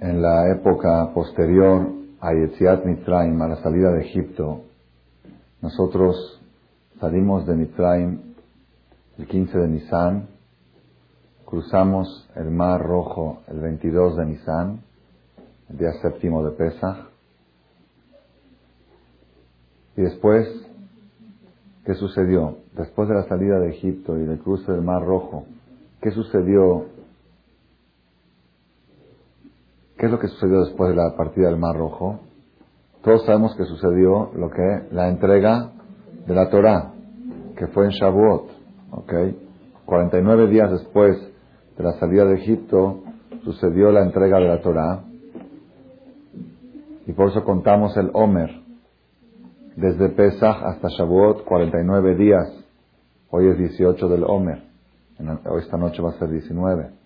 en la época posterior a Yetziat Mitzrayim, a la salida de Egipto, nosotros salimos de Mitzrayim el 15 de Nisan, cruzamos el Mar Rojo el 22 de Nisan, el día séptimo de Pesach, y después, ¿qué sucedió? Después de la salida de Egipto y del cruce del Mar Rojo, ¿qué sucedió ¿Qué es lo que sucedió después de la partida del Mar Rojo? Todos sabemos que sucedió lo que la entrega de la Torá, que fue en Shavuot, ¿ok? 49 días después de la salida de Egipto sucedió la entrega de la Torá y por eso contamos el Omer desde Pesach hasta Shavuot 49 días. Hoy es 18 del Omer. Hoy esta noche va a ser 19.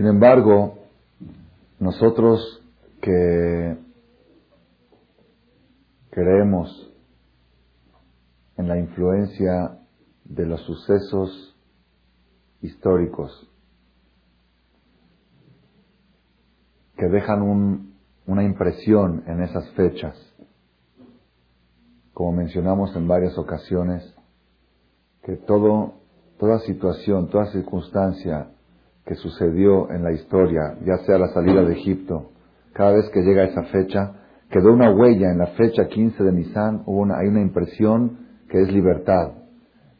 Sin embargo, nosotros que creemos en la influencia de los sucesos históricos que dejan una impresión en esas fechas, como mencionamos en varias ocasiones, que todo, toda situación, toda circunstancia que sucedió en la historia, ya sea la salida de Egipto, cada vez que llega esa fecha, quedó una huella en la fecha 15 de Nisan, hay una impresión que es libertad.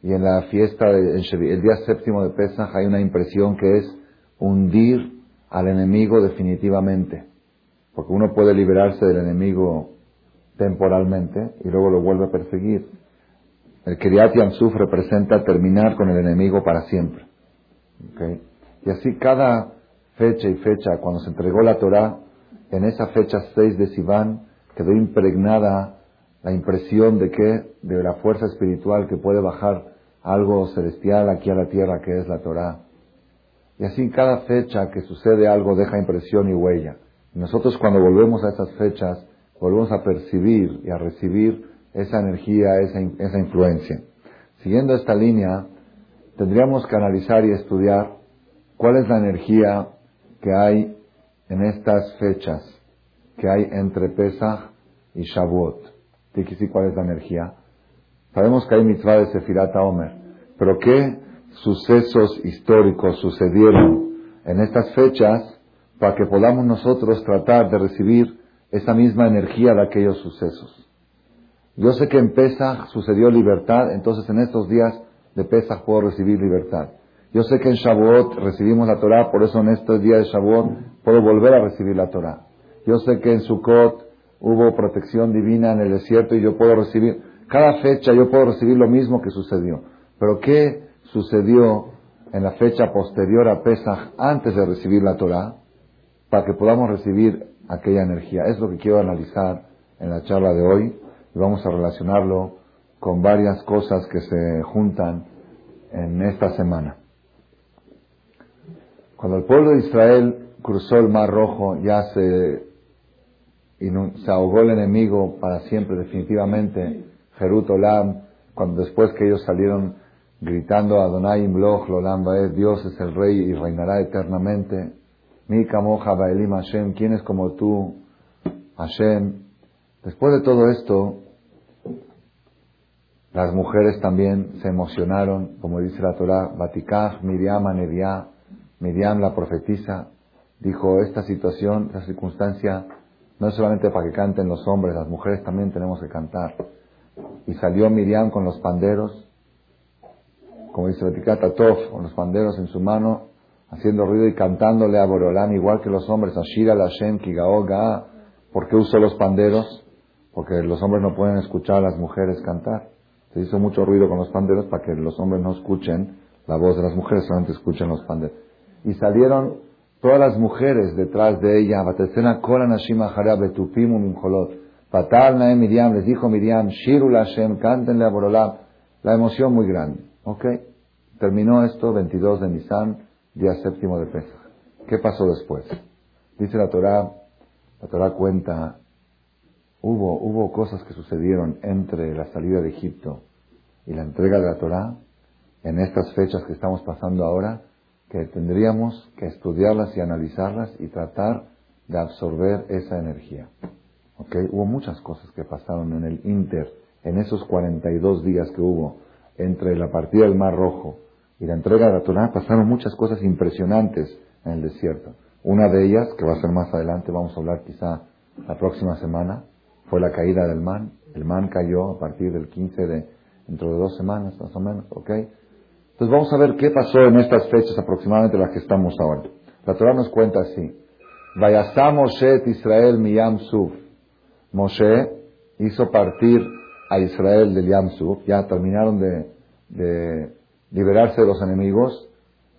Y en la fiesta, de, el día séptimo de Pesach, hay una impresión que es hundir al enemigo definitivamente. Porque uno puede liberarse del enemigo temporalmente y luego lo vuelve a perseguir. El Kiryat Yamsuf representa terminar con el enemigo para siempre. Y así cada fecha y fecha, cuando se entregó la Torah, en esa fecha 6 de Sivan, quedó impregnada la impresión de que, de la fuerza espiritual que puede bajar algo celestial aquí a la tierra que es la Torah. Y así cada fecha que sucede algo deja impresión y huella. Y nosotros cuando volvemos a esas fechas, volvemos a percibir y a recibir esa energía, esa, esa influencia. Siguiendo esta línea, tendríamos que analizar y estudiar ¿Cuál es la energía que hay en estas fechas que hay entre Pesach y Shavuot? ¿Qué cuál es la energía? Sabemos que hay mitzvah de Sefirat Omer, pero ¿qué sucesos históricos sucedieron en estas fechas para que podamos nosotros tratar de recibir esa misma energía de aquellos sucesos? Yo sé que en Pesach sucedió libertad, entonces en estos días de Pesach puedo recibir libertad. Yo sé que en Shavuot recibimos la Torah, por eso en este día de Shavuot puedo volver a recibir la Torah. Yo sé que en Sukkot hubo protección divina en el desierto y yo puedo recibir, cada fecha yo puedo recibir lo mismo que sucedió. Pero ¿qué sucedió en la fecha posterior a Pesach antes de recibir la Torah para que podamos recibir aquella energía? Es lo que quiero analizar en la charla de hoy y vamos a relacionarlo con varias cosas que se juntan en esta semana. Cuando el pueblo de Israel cruzó el Mar Rojo, ya se, ahogó el enemigo para siempre, definitivamente. Jerut Olam, cuando después que ellos salieron gritando a Adonai Imloch, Lolam Dios es el Rey y reinará eternamente. Mi Kamoja Baelim Hashem, ¿quién es como tú, Hashem? Después de todo esto, las mujeres también se emocionaron, como dice la Torah, Batikach, Miriam, Aneviah, Miriam, la profetisa, dijo, esta situación, esta circunstancia, no es solamente para que canten los hombres, las mujeres también tenemos que cantar. Y salió Miriam con los panderos, como dice Batikata Tov, con los panderos en su mano, haciendo ruido y cantándole a Borolán, igual que los hombres, Ashira, Lashem, Kigao, Ga. ¿Por qué usó los panderos? Porque los hombres no pueden escuchar a las mujeres cantar. Se hizo mucho ruido con los panderos para que los hombres no escuchen la voz de las mujeres, solamente escuchen los panderos y salieron todas las mujeres detrás de ella. Patal Miriam, les dijo Miriam, Shirul Hashem, cántenle a Borolam. La emoción muy grande. ¿Ok? Terminó esto 22 de Nisan, día séptimo de Pesach. ¿Qué pasó después? Dice la Torah, la Torah cuenta, hubo, hubo cosas que sucedieron entre la salida de Egipto y la entrega de la Torah en estas fechas que estamos pasando ahora, que tendríamos que estudiarlas y analizarlas y tratar de absorber esa energía. ¿Okay? Hubo muchas cosas que pasaron en el Inter, en esos 42 días que hubo entre la partida del Mar Rojo y la entrega de la Torah, pasaron muchas cosas impresionantes en el desierto. Una de ellas, que va a ser más adelante, vamos a hablar quizá la próxima semana, fue la caída del man. El man cayó a partir del 15 de, dentro de dos semanas más o menos, ¿ok? Entonces vamos a ver qué pasó en estas fechas aproximadamente las que estamos ahora. La Torah nos cuenta así. Vayasá Moshe Israel miyam suf. Moshe hizo partir a Israel del Yam Suf. Ya terminaron de, liberarse de los enemigos.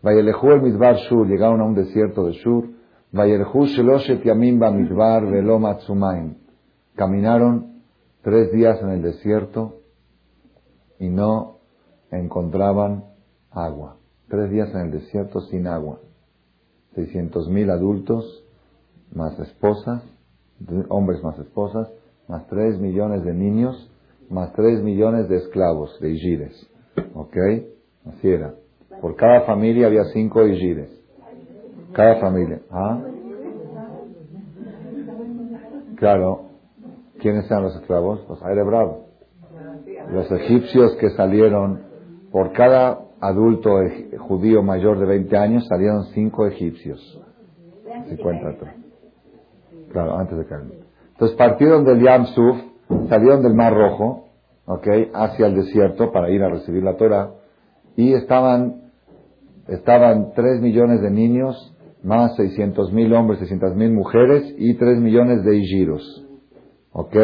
Vayelejú el Midbar Shur. Llegaron a un desierto de Shur. Vayelejú Sheloshet Yamim Midbar Velom Caminaron tres días en el desierto y no encontraban agua. Tres días en el desierto sin agua. 600.000 adultos, más esposas, hombres más esposas, más tres millones de niños, más tres millones de esclavos, de Igires. ¿Ok? Así era. Por cada familia había cinco Igires. Cada familia. ¿Ah? Claro. ¿Quiénes eran los esclavos? Los Aire Bravo. Los egipcios que salieron por cada adulto judío mayor de 20 años salieron cinco egipcios. 50 Claro, antes de caer. Entonces partieron del Yam Suf, salieron del Mar Rojo, ¿ok? Hacia el desierto para ir a recibir la Torah y estaban, estaban 3 millones de niños, más 600 mil hombres, 600 mil mujeres y 3 millones de Igiros, ¿ok?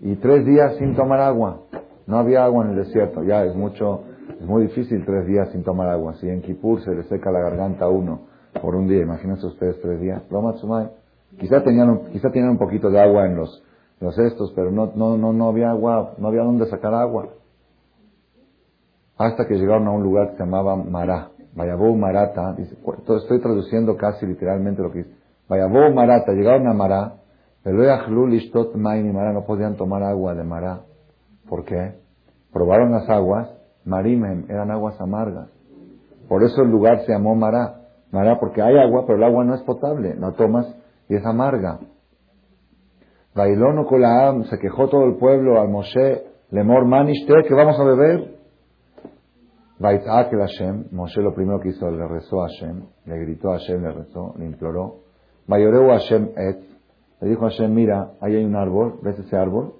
Y tres días sin tomar agua. No había agua en el desierto, ya es mucho, es muy difícil tres días sin tomar agua. Si en Kipur se le seca la garganta a uno por un día, imagínense ustedes tres días. Quizá tenían, quizá tenían un poquito de agua en los, los estos, pero no, no, no, no había agua, no había dónde sacar agua. Hasta que llegaron a un lugar que se llamaba Mará. Vayabó Marata, dice, estoy traduciendo casi literalmente lo que dice. Vayabó Marata, llegaron a Mará, pero no podían tomar agua de Mará. ¿Por qué? Probaron las aguas, Marimem, eran aguas amargas. Por eso el lugar se llamó Mará. Mará porque hay agua, pero el agua no es potable, no tomas y es amarga. Bailón Kolaam, se quejó todo el pueblo al Moshe, Lemor Manishte, que vamos a beber. Vaitzak el Hashem, Moshe lo primero que hizo, le rezó a Hashem, le gritó a Hashem, le rezó, le imploró. Bayoreu Hashem et, le dijo a Hashem, mira, ahí hay un árbol, ¿ves ese árbol?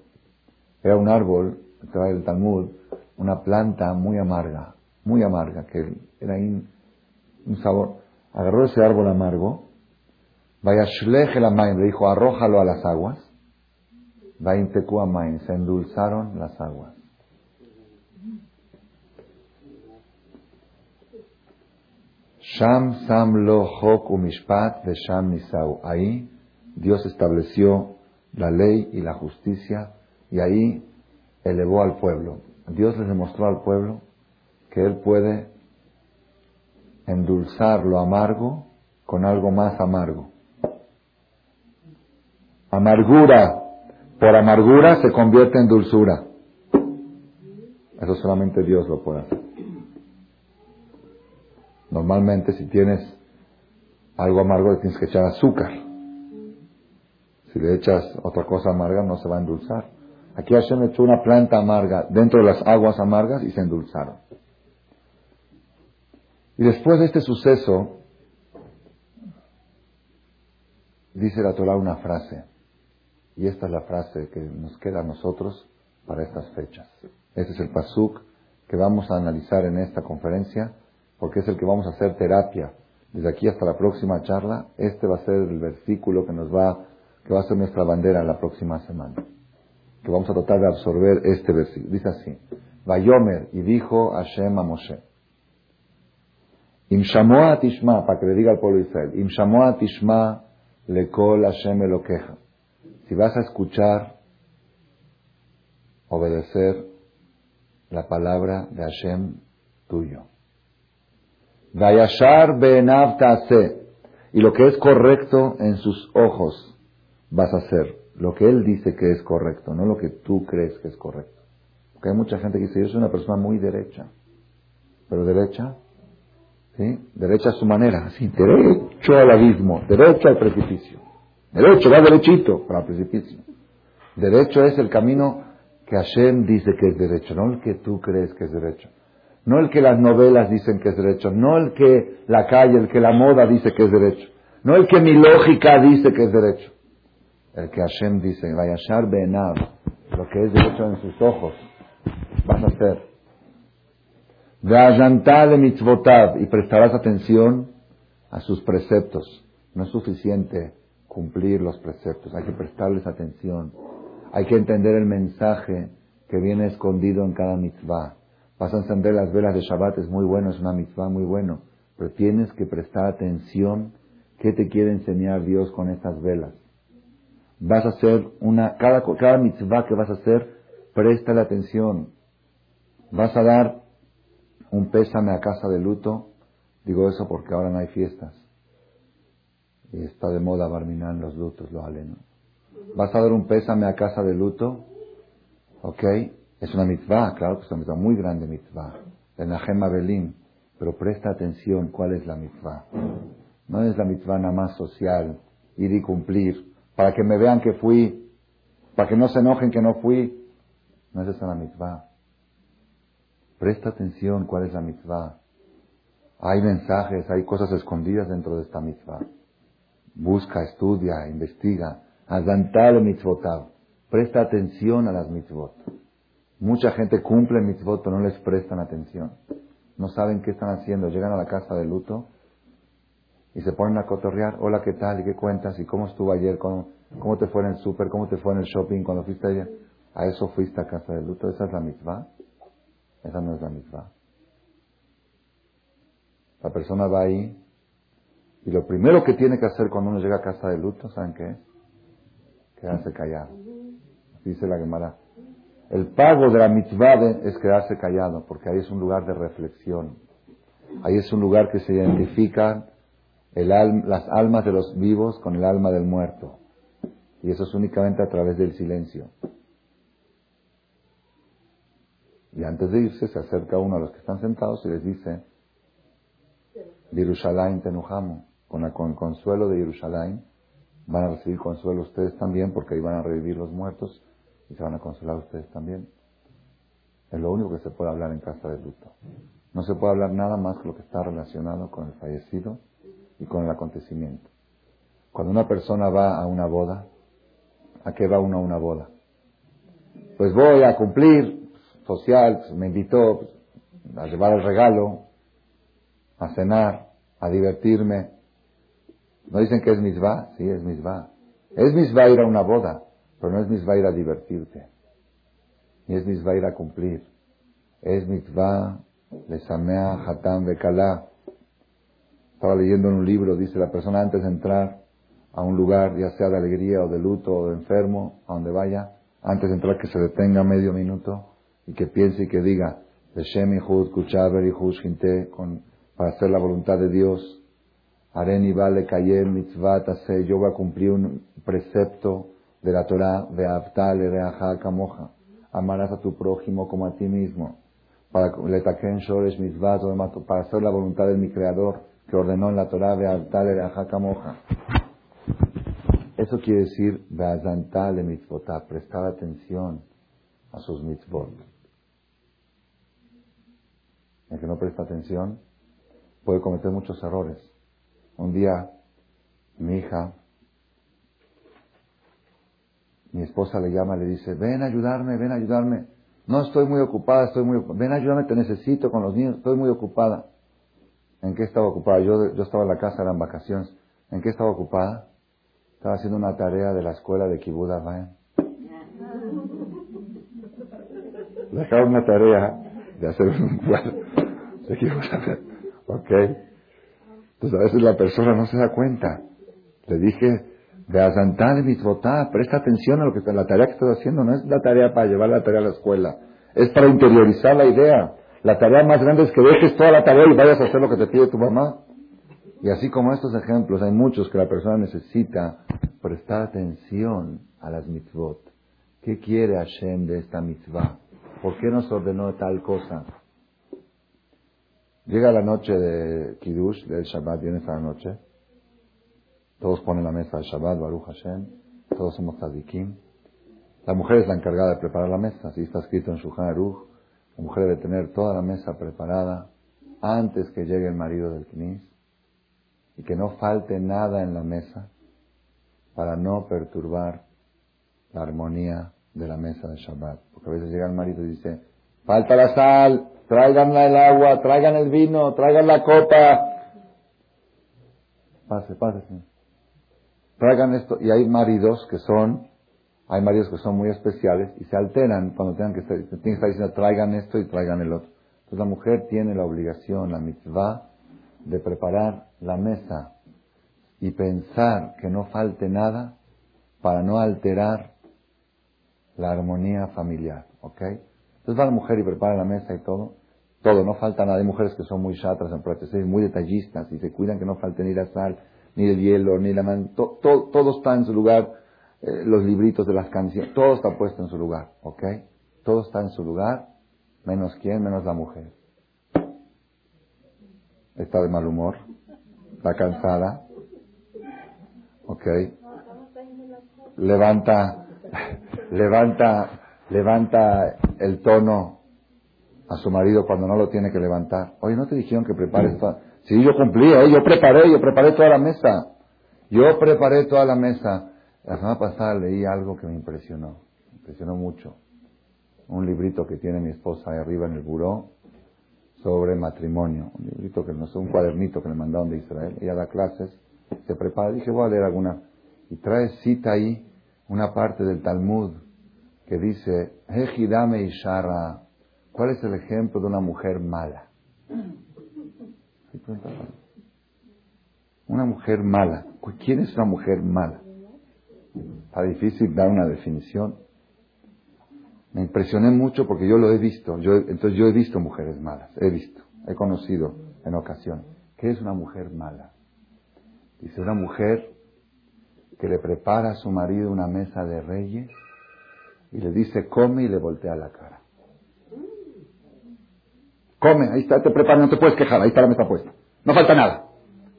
Era un árbol, trae el Talmud, una planta muy amarga, muy amarga, que era un sabor. Agarró ese árbol amargo, Vaya la le dijo, arrójalo a las aguas. Vaya se endulzaron las aguas. Sham Sam Lo Hok Umishpat de Sham Nisau. Ahí Dios estableció la ley y la justicia y ahí elevó al pueblo. Dios les demostró al pueblo que Él puede endulzar lo amargo con algo más amargo. Amargura por amargura se convierte en dulzura. Eso solamente Dios lo puede hacer. Normalmente si tienes algo amargo le tienes que echar azúcar. Si le echas otra cosa amarga no se va a endulzar. Aquí Hashem echó una planta amarga dentro de las aguas amargas y se endulzaron. Y después de este suceso, dice la Torah una frase. Y esta es la frase que nos queda a nosotros para estas fechas. Este es el pasuk que vamos a analizar en esta conferencia, porque es el que vamos a hacer terapia. Desde aquí hasta la próxima charla, este va a ser el versículo que nos va, que va a ser nuestra bandera la próxima semana. Que vamos a tratar de absorber este versículo. Dice así: Vayomer, y dijo Hashem a Moshe. Im Tishma, para que le diga al pueblo de Israel, Im Tishma lekol Hashem elokeja si vas a escuchar, obedecer la palabra de Hashem tuyo. Vayashar be'enav Y lo que es correcto en sus ojos vas a hacer. Lo que Él dice que es correcto, no lo que tú crees que es correcto. Porque hay mucha gente que dice, yo soy una persona muy derecha. pero derecha, ¿sí? Derecha a su manera, así, derecho al abismo, derecho al precipicio. Derecho, va derechito para el precipicio. Derecho es el camino que Hashem dice que es derecho, no el que tú crees que es derecho. No el que las novelas dicen que es derecho, no el que la calle, el que la moda dice que es derecho, no el que mi lógica dice que es derecho. El que Hashem dice, Vayashar Be'enav, lo que es derecho en sus ojos, vas a hacer. de mitzvotav, y prestarás atención a sus preceptos. No es suficiente cumplir los preceptos, hay que prestarles atención. Hay que entender el mensaje que viene escondido en cada mitzvah. Vas a encender las velas de Shabbat, es muy bueno, es una mitzvah muy bueno, pero tienes que prestar atención qué te quiere enseñar Dios con estas velas. Vas a hacer una, cada, cada mitzvah que vas a hacer, la atención. Vas a dar un pésame a casa de luto, digo eso porque ahora no hay fiestas. Y está de moda barminar los lutos, los alenos. Vas a dar un pésame a casa de luto, ¿ok? Es una mitzvah, claro que es una mitzvah, muy grande mitzvah. El Nahem Belim. Pero presta atención cuál es la mitzvah. No es la mitzvah nada más social, ir y cumplir, para que me vean que fui, para que no se enojen que no fui. No es esa la mitzvah. Presta atención cuál es la mitzvah. Hay mensajes, hay cosas escondidas dentro de esta mitzvah. Busca, estudia, investiga. Azantale mitzvotav. Presta atención a las mitzvot. Mucha gente cumple mitzvot, pero no les prestan atención. No saben qué están haciendo. Llegan a la casa de luto y se ponen a cotorrear. Hola, ¿qué tal? ¿Y qué cuentas? ¿Y cómo estuvo ayer? ¿Cómo, cómo te fue en el súper? ¿Cómo te fue en el shopping cuando fuiste ayer? A eso fuiste a casa de luto. ¿Esa es la mitzvah? Esa no es la mitzvah. La persona va ahí y lo primero que tiene que hacer cuando uno llega a casa de luto, ¿saben qué es? Quedarse callado. Dice la Gemara. El pago de la mitzvah es quedarse callado, porque ahí es un lugar de reflexión. Ahí es un lugar que se identifican las almas de los vivos con el alma del muerto. Y eso es únicamente a través del silencio. Y antes de irse se acerca uno a los que están sentados y les dice, Yerushalayim tenujamo, con, con el consuelo de Yerushalayim, van a recibir consuelo ustedes también porque ahí van a revivir los muertos y se van a consolar ustedes también. Es lo único que se puede hablar en casa de luto. No se puede hablar nada más que lo que está relacionado con el fallecido y con el acontecimiento. Cuando una persona va a una boda, ¿a qué va uno a una boda? Pues voy a cumplir, social, pues, me invitó pues, a llevar el regalo, a cenar, a divertirme. ¿No dicen que es misbah? Sí, es misbah. Es misbah ir a una boda. Pero no es mitzvah ir a divertirte. Ni es mitzvah ir a cumplir. Es mitzvah lesamea hatam bekalá. Estaba leyendo en un libro, dice la persona antes de entrar a un lugar, ya sea de alegría o de luto o de enfermo, a donde vaya, antes de entrar que se detenga medio minuto y que piense y que diga, con para hacer la voluntad de Dios. Areni vale kayem mitzvah yo voy a cumplir un precepto de la Torah, de Aftale, de Kamoja. Amarás a tu prójimo como a ti mismo. Para para hacer la voluntad de mi Creador que ordenó en la Torah de Aftale, de Kamoja. Eso quiere decir, Beazantale mitzvotá, prestar atención a sus mitzvot. El que no presta atención puede cometer muchos errores. Un día, mi hija mi esposa le llama, le dice, ven a ayudarme, ven a ayudarme. No estoy muy ocupada, estoy muy ocupada. Ven a ayudarme, te necesito con los niños, estoy muy ocupada. ¿En qué estaba ocupada? Yo, yo estaba en la casa, eran vacaciones. ¿En qué estaba ocupada? Estaba haciendo una tarea de la escuela de Kibuda Vayan. Dejaron una tarea de hacer un cuadro de Kibuda ¿Ok? Entonces a veces la persona no se da cuenta. Le dije, de mitzvotá, presta atención a lo que la tarea que estás haciendo, no es la tarea para llevar la tarea a la escuela, es para interiorizar la idea. La tarea más grande es que dejes toda la tarea y vayas a hacer lo que te pide tu mamá. Y así como estos ejemplos, hay muchos que la persona necesita prestar atención a las mitzvot. ¿Qué quiere Hashem de esta mitzvah? ¿Por qué nos ordenó tal cosa? Llega la noche de Kiddush, del Shabbat, viene esa noche. Todos ponen la mesa de Shabbat, Baruch Hashem. Todos somos tzadikim. La mujer es la encargada de preparar la mesa. Así está escrito en Shulchan Aruch. La mujer debe tener toda la mesa preparada antes que llegue el marido del Knis y que no falte nada en la mesa para no perturbar la armonía de la mesa de Shabbat. Porque a veces llega el marido y dice, falta la sal, traigan el agua, traigan el vino, traigan la copa. Pase, pase, señor. Traigan esto. Y hay maridos que son, hay maridos que son muy especiales y se alteran cuando tengan que estar, tienen que estar diciendo traigan esto y traigan el otro. Entonces la mujer tiene la obligación, la mitzvah, de preparar la mesa y pensar que no falte nada para no alterar la armonía familiar, ¿ok? Entonces va la mujer y prepara la mesa y todo, todo, no falta nada. Hay mujeres que son muy chatras en protestas, muy detallistas y se cuidan que no falte ni la sal, ni el hielo, ni la mano, todo está en su lugar, eh, los libritos de las canciones, todo está puesto en su lugar, ¿ok? Todo está en su lugar, menos quién, menos la mujer. Está de mal humor, está cansada, ¿ok? Levanta, levanta, levanta el tono a su marido cuando no lo tiene que levantar. Oye, ¿no te dijeron que prepares toda? Sí, yo cumplí, ¿eh? yo preparé, yo preparé toda la mesa. Yo preparé toda la mesa. La semana pasada leí algo que me impresionó, me impresionó mucho. Un librito que tiene mi esposa ahí arriba en el buró sobre matrimonio. Un librito que no es un cuadernito que le mandaron de Israel. Ella da clases, se prepara. Dije, voy a leer alguna. Y trae cita ahí una parte del Talmud que dice, Ejidame Ishara, ¿cuál es el ejemplo de una mujer mala? Una mujer mala. ¿Quién es una mujer mala? Está difícil dar una definición. Me impresioné mucho porque yo lo he visto. Yo, entonces yo he visto mujeres malas. He visto. He conocido en ocasión. ¿Qué es una mujer mala? Dice una mujer que le prepara a su marido una mesa de reyes y le dice come y le voltea la cara. Come, ahí está, te prepara, no te puedes quejar, ahí está la mesa puesta. No falta nada.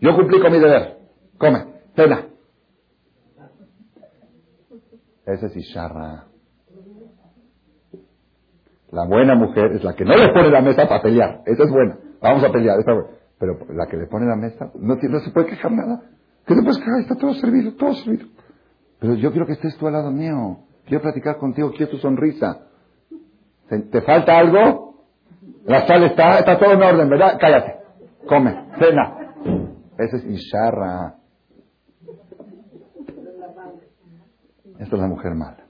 Yo cumplí con mi deber. Come, cena. Ese es Isharra. La buena mujer es la que no le pone la mesa para pelear. Esa es buena. Vamos a pelear. Pero la que le pone la mesa no, se puede quejar nada. ¿Qué te puedes quejar? Está todo servido, todo servido. Pero yo quiero que estés tú al lado mío. Quiero platicar contigo, quiero tu sonrisa. ¿Te falta algo? La sal está, está todo en orden, ¿verdad? Cállate. Come, cena. Ese es Isharra. Esta es la mujer mala.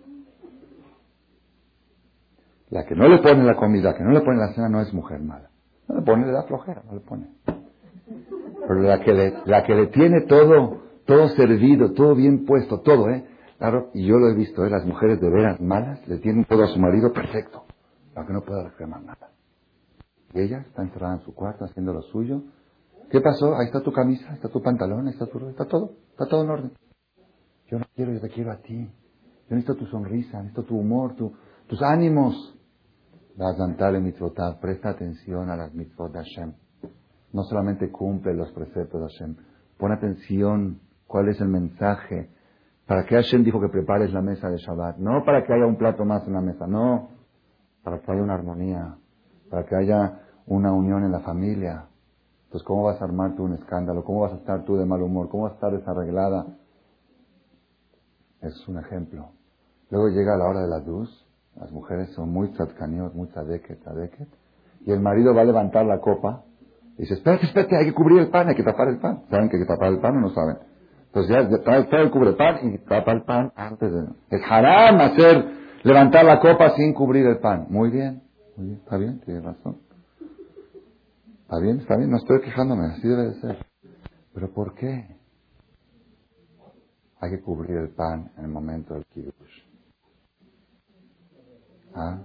La que no le pone la comida, que no le pone la cena, no es mujer mala. No le pone, le da flojera, no le pone. Pero la que le, la que le tiene todo, todo servido, todo bien puesto, todo, ¿eh? Claro, y yo lo he visto, ¿eh? las mujeres de veras malas le tienen todo a su marido perfecto, aunque no pueda reclamar nada. Y ella está encerrada en su cuarto haciendo lo suyo. ¿Qué pasó? Ahí está tu camisa, está tu pantalón, está tu... Está todo, está todo en orden. Yo no quiero, yo te quiero a ti. Yo necesito tu sonrisa, necesito tu humor, tu, tus ánimos. Presta atención a las mitzvot de Hashem. No solamente cumple los preceptos de Hashem, pon atención cuál es el mensaje. ¿Para qué Hashem dijo que prepares la mesa de Shabbat? No para que haya un plato más en la mesa, no. Para que haya una armonía, para que haya una unión en la familia. Entonces, ¿cómo vas a armar tú un escándalo? ¿Cómo vas a estar tú de mal humor? ¿Cómo vas a estar desarreglada? Es un ejemplo. Luego llega la hora de la luz. Las mujeres son muy tzadkaniot, muy tzadeket, tzadeket. Y el marido va a levantar la copa dice, espérate, espérate, hay que cubrir el pan, hay que tapar el pan. ¿Saben que hay que tapar el pan o no saben? Entonces ya trae, trae el cubre pan y tapa el pan antes de... Es haram hacer, levantar la copa sin cubrir el pan. Muy bien, muy bien, está bien, tiene razón. Está bien, está bien, no estoy quejándome, así debe de ser. Pero ¿por qué? Hay que cubrir el pan en el momento del kiddush. ¿Ah?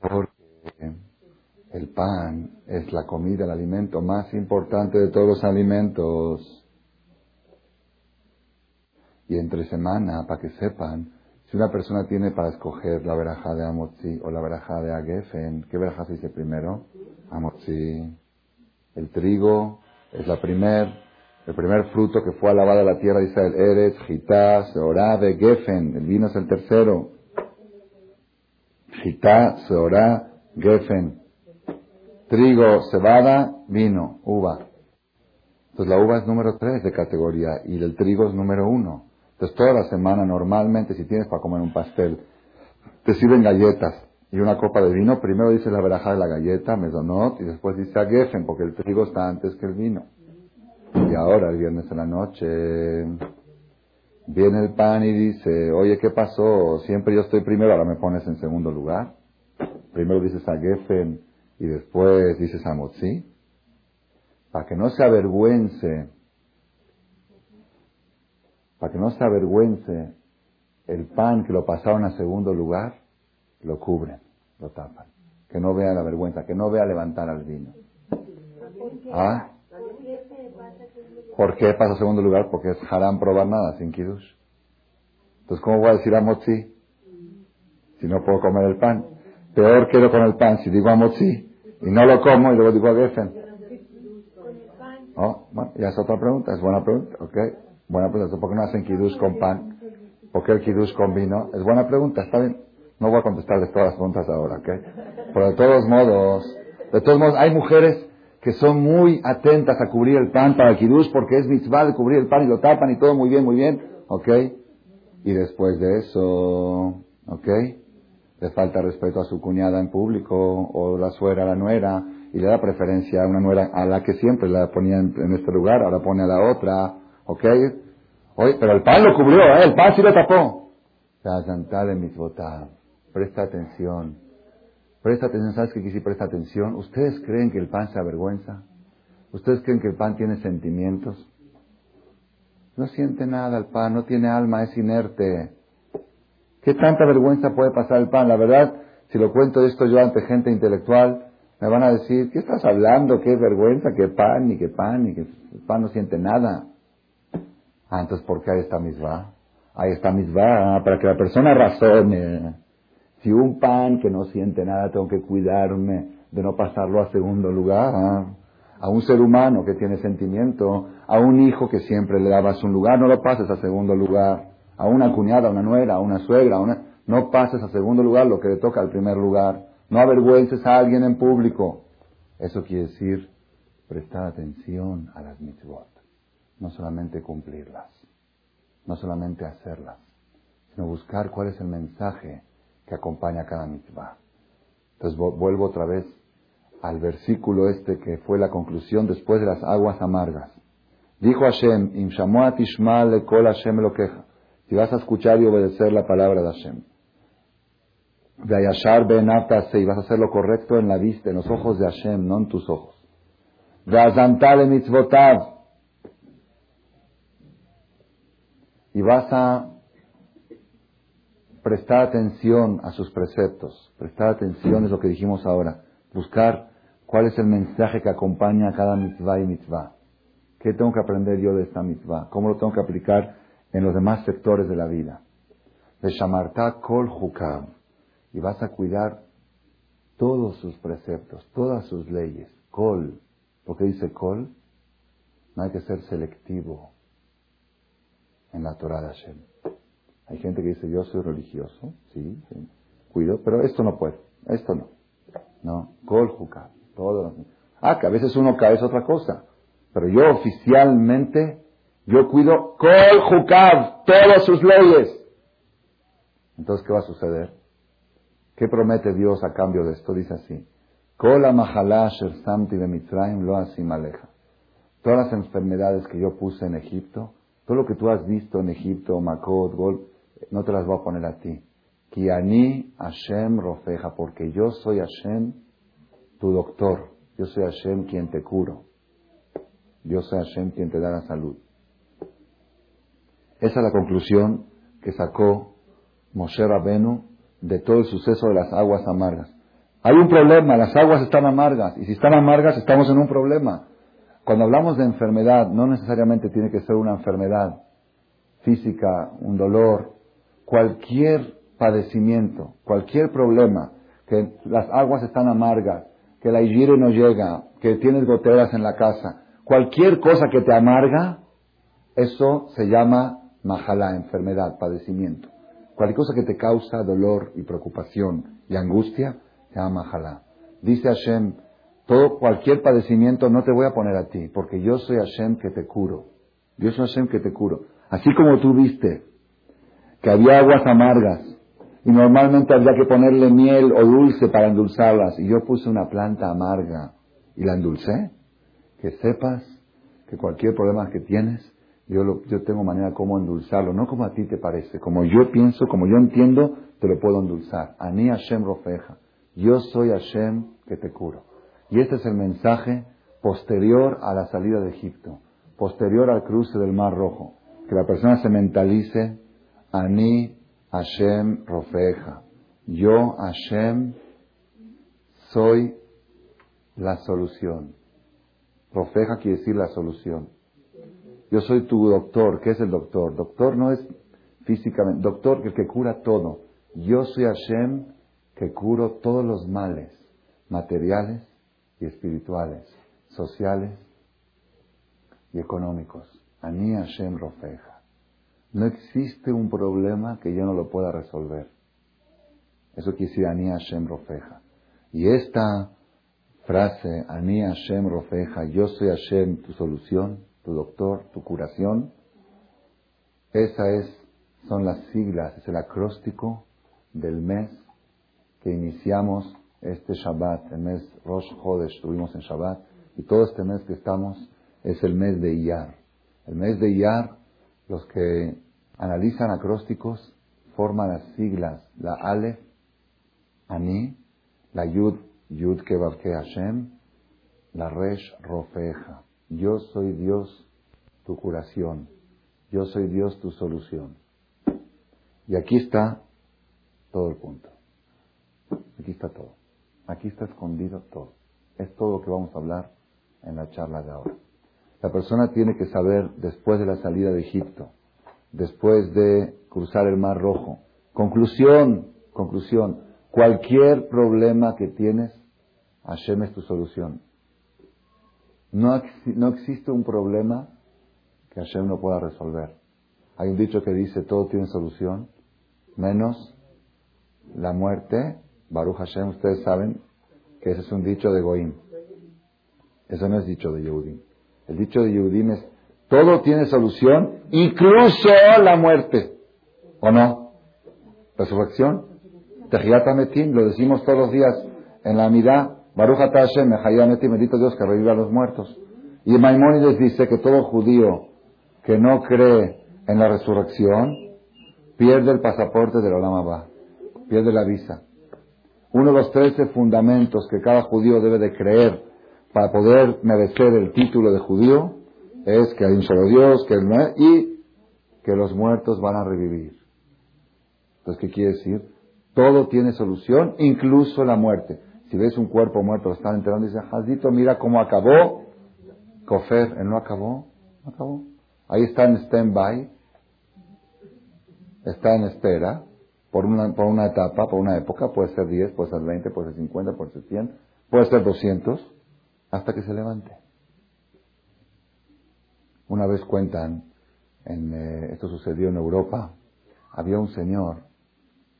Porque el pan es la comida, el alimento más importante de todos los alimentos. Y entre semana, para que sepan, Si una persona tiene para escoger la veraja de Amotzi o la veraja de Agefen, ¿qué veraja se dice primero? Amotzi. El trigo es la primer, el primer fruto que fue alabado a la tierra de Israel. Eretz, Gitá, Seorá, Gefen. El vino es el tercero. Gitá, Seorá, Gefen. Trigo, cebada, vino, uva. Entonces la uva es número tres de categoría y el trigo es número uno. Entonces toda la semana normalmente si tienes para comer un pastel, te sirven galletas y una copa de vino. Primero dice la veraja de la galleta, mesonot, y después dice agefen, porque el trigo está antes que el vino. Y ahora, el viernes en la noche, viene el pan y dice, oye, ¿qué pasó? Siempre yo estoy primero, ahora me pones en segundo lugar. Primero dices agefen y después dices amotzi. Para que no se avergüence, para que no se avergüence el pan que lo pasaron a segundo lugar, lo cubren, lo tapan. Que no vea la vergüenza, que no vea levantar al vino. ¿Ah? ¿Por qué pasa a segundo lugar? Porque es haram probar nada sin kiddush. Entonces, ¿cómo voy a decir a Motzi? Si no puedo comer el pan. Peor quedo con el pan si digo a Motzi y no lo como y luego digo a Geffen. Oh, bueno, ya es otra pregunta, es buena pregunta, ¿ok? Buena pregunta, ¿por qué no hacen kiddush con pan? ¿Por qué el kiddush con vino? Es buena pregunta, está bien. No voy a contestarles todas las preguntas ahora, ¿ok? Pero de todos modos, de todos modos, hay mujeres que son muy atentas a cubrir el pan para kiddush porque es mitzvah de cubrir el pan y lo tapan y todo muy bien, muy bien, ¿ok? Y después de eso, ¿ok? Le falta respeto a su cuñada en público o la suegra la nuera y le da preferencia a una nuera a la que siempre la ponía en, este lugar, ahora pone a la otra, ¿ok? Oye, pero el pan lo cubrió, ¿eh? El pan sí lo tapó. La de mitzvotah. Presta atención. Presta atención. ¿Sabes qué quise presta atención? ¿Ustedes creen que el pan se avergüenza? ¿Ustedes creen que el pan tiene sentimientos? No siente nada el pan, no tiene alma, es inerte. ¿Qué tanta vergüenza puede pasar el pan? La verdad, si lo cuento esto yo ante gente intelectual, me van a decir, ¿qué estás hablando? ¿Qué vergüenza? ¿Qué pan? Ni qué pan, ni que el pan no siente nada. Ah, entonces, ¿por qué ahí está misma? Ahí está misma, para que la persona razone. Si un pan que no siente nada, tengo que cuidarme de no pasarlo a segundo lugar. A un ser humano que tiene sentimiento, a un hijo que siempre le dabas un lugar, no lo pases a segundo lugar. A una cuñada, a una nuera, a una suegra, a una... no pases a segundo lugar lo que le toca al primer lugar. No avergüences a alguien en público. Eso quiere decir prestar atención a las mitzvot. No solamente cumplirlas, no solamente hacerlas, sino buscar cuál es el mensaje que acompaña cada mitzvah. Entonces vuelvo otra vez al versículo este que fue la conclusión después de las aguas amargas. Dijo Hashem, le kol Hashem lo queja. Si vas a escuchar y obedecer la palabra de Hashem. Y vas a hacer lo correcto en la vista, en los ojos de Hashem, no en tus ojos. Mitzvotav. Y vas a prestar atención a sus preceptos, prestar atención es lo que dijimos ahora, buscar cuál es el mensaje que acompaña a cada mitzvah y mitzvah. ¿Qué tengo que aprender yo de esta mitzvah? ¿Cómo lo tengo que aplicar en los demás sectores de la vida? De Shamarta Kol Hukam. Y vas a cuidar todos sus preceptos, todas sus leyes. Kol. ¿Por qué dice Kol? No hay que ser selectivo en la Torah de Hashem. Hay gente que dice, yo soy religioso, sí, cuido, pero esto no puede, esto no. No, Kol todo. Ah, que a veces uno cae es otra cosa. Pero yo oficialmente, yo cuido Kol todas sus leyes. Entonces, ¿qué va a suceder? ¿Qué promete Dios a cambio de esto? Dice así. Kol samti lo maleja. Todas las enfermedades que yo puse en Egipto, todo lo que tú has visto en Egipto, Makot, Gol, no te las voy a poner a ti. Kiani Hashem Rofeja, porque yo soy Hashem, tu doctor. Yo soy Hashem quien te curo. Yo soy Hashem quien te da la salud. Esa es la conclusión que sacó Moshe Rabenu de todo el suceso de las aguas amargas. Hay un problema, las aguas están amargas, y si están amargas estamos en un problema. Cuando hablamos de enfermedad, no necesariamente tiene que ser una enfermedad física, un dolor, cualquier padecimiento, cualquier problema, que las aguas están amargas, que la higiene no llega, que tienes goteras en la casa, cualquier cosa que te amarga, eso se llama majalá, enfermedad, padecimiento. Cualquier cosa que te causa dolor y preocupación y angustia, se llama majalá. Dice Hashem, todo, cualquier padecimiento no te voy a poner a ti, porque yo soy Hashem que te curo. Yo soy Hashem que te curo. Así como tú viste que había aguas amargas y normalmente había que ponerle miel o dulce para endulzarlas. Y yo puse una planta amarga y la endulcé, que sepas que cualquier problema que tienes, yo, yo tengo manera como endulzarlo, no como a ti te parece, como yo pienso, como yo entiendo, te lo puedo endulzar. Ani Hashem Rofeja, yo soy Hashem que te curo. Y este es el mensaje posterior a la salida de Egipto, posterior al cruce del Mar Rojo, que la persona se mentalice, Ani Hashem Rofeja, yo Hashem soy la solución. Rofeja quiere decir la solución. Yo soy tu doctor. ¿Qué es el doctor? Doctor no es físicamente, doctor el que cura todo. Yo soy Hashem que curo todos los males materiales y espirituales, sociales y económicos. Ani Hashem Rofeja. No existe un problema que yo no lo pueda resolver. Eso quiere decir Ani Hashem Rofeja. Y esta frase, Ani Hashem Rofeja, yo soy Hashem, tu solución, tu doctor, tu curación, esa es, son las siglas, es el acróstico del mes que iniciamos este Shabbat, el mes Rosh Chodesh, estuvimos en Shabbat, y todo este mes que estamos es el mes de Iyar. El mes de Iyar, los que analizan acrósticos forman las siglas, la Aleph, Ani, la Yud, Yud Kebabke Hashem, la Resh Rofeja. Yo soy Dios tu curación. Yo soy Dios tu solución. Y aquí está todo el punto. Aquí está todo. Aquí está escondido todo. Es todo lo que vamos a hablar en la charla de ahora. La persona tiene que saber, después de la salida de Egipto, después de cruzar el Mar Rojo, conclusión, conclusión, cualquier problema que tienes, Hashem es tu solución. No, no existe un problema que Hashem no pueda resolver. Hay un dicho que dice, todo tiene solución, menos la muerte Baruch Hashem, ustedes saben que ese es un dicho de Goim. Eso no es dicho de Yehudim. El dicho de Yehudim es, todo tiene solución, incluso la muerte. ¿O no? Resurrección. Tehiyat lo decimos todos los días en la amidad. Baruch Hashem, Mehayametim, bendito Dios que reviva a los muertos. Y Maimónides dice que todo judío que no cree en la resurrección pierde el pasaporte de la Olama pierde la visa. Uno de los trece fundamentos que cada judío debe de creer para poder merecer el título de judío es que hay un solo Dios, que y que los muertos van a revivir. Entonces, ¿qué quiere decir? Todo tiene solución, incluso la muerte. Si ves un cuerpo muerto, lo están enterrando y dice, Jazito, mira cómo acabó. Cofer, él no acabó, acabó. Ahí está en stand-by, está en espera, por una, por una etapa, por una época, puede ser 10, puede ser 20, puede ser 50, puede ser 100, puede ser 200, hasta que se levante. Una vez cuentan, en, eh, esto sucedió en Europa, había un señor,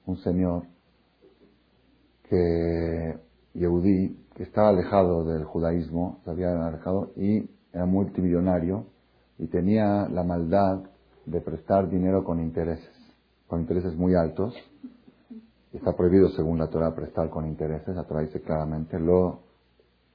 un señor que, Yehudí, que estaba alejado del judaísmo, se había alejado y era multimillonario y tenía la maldad de prestar dinero con intereses con intereses muy altos. Está prohibido, según la Torah, prestar con intereses. La Torah dice claramente, lo,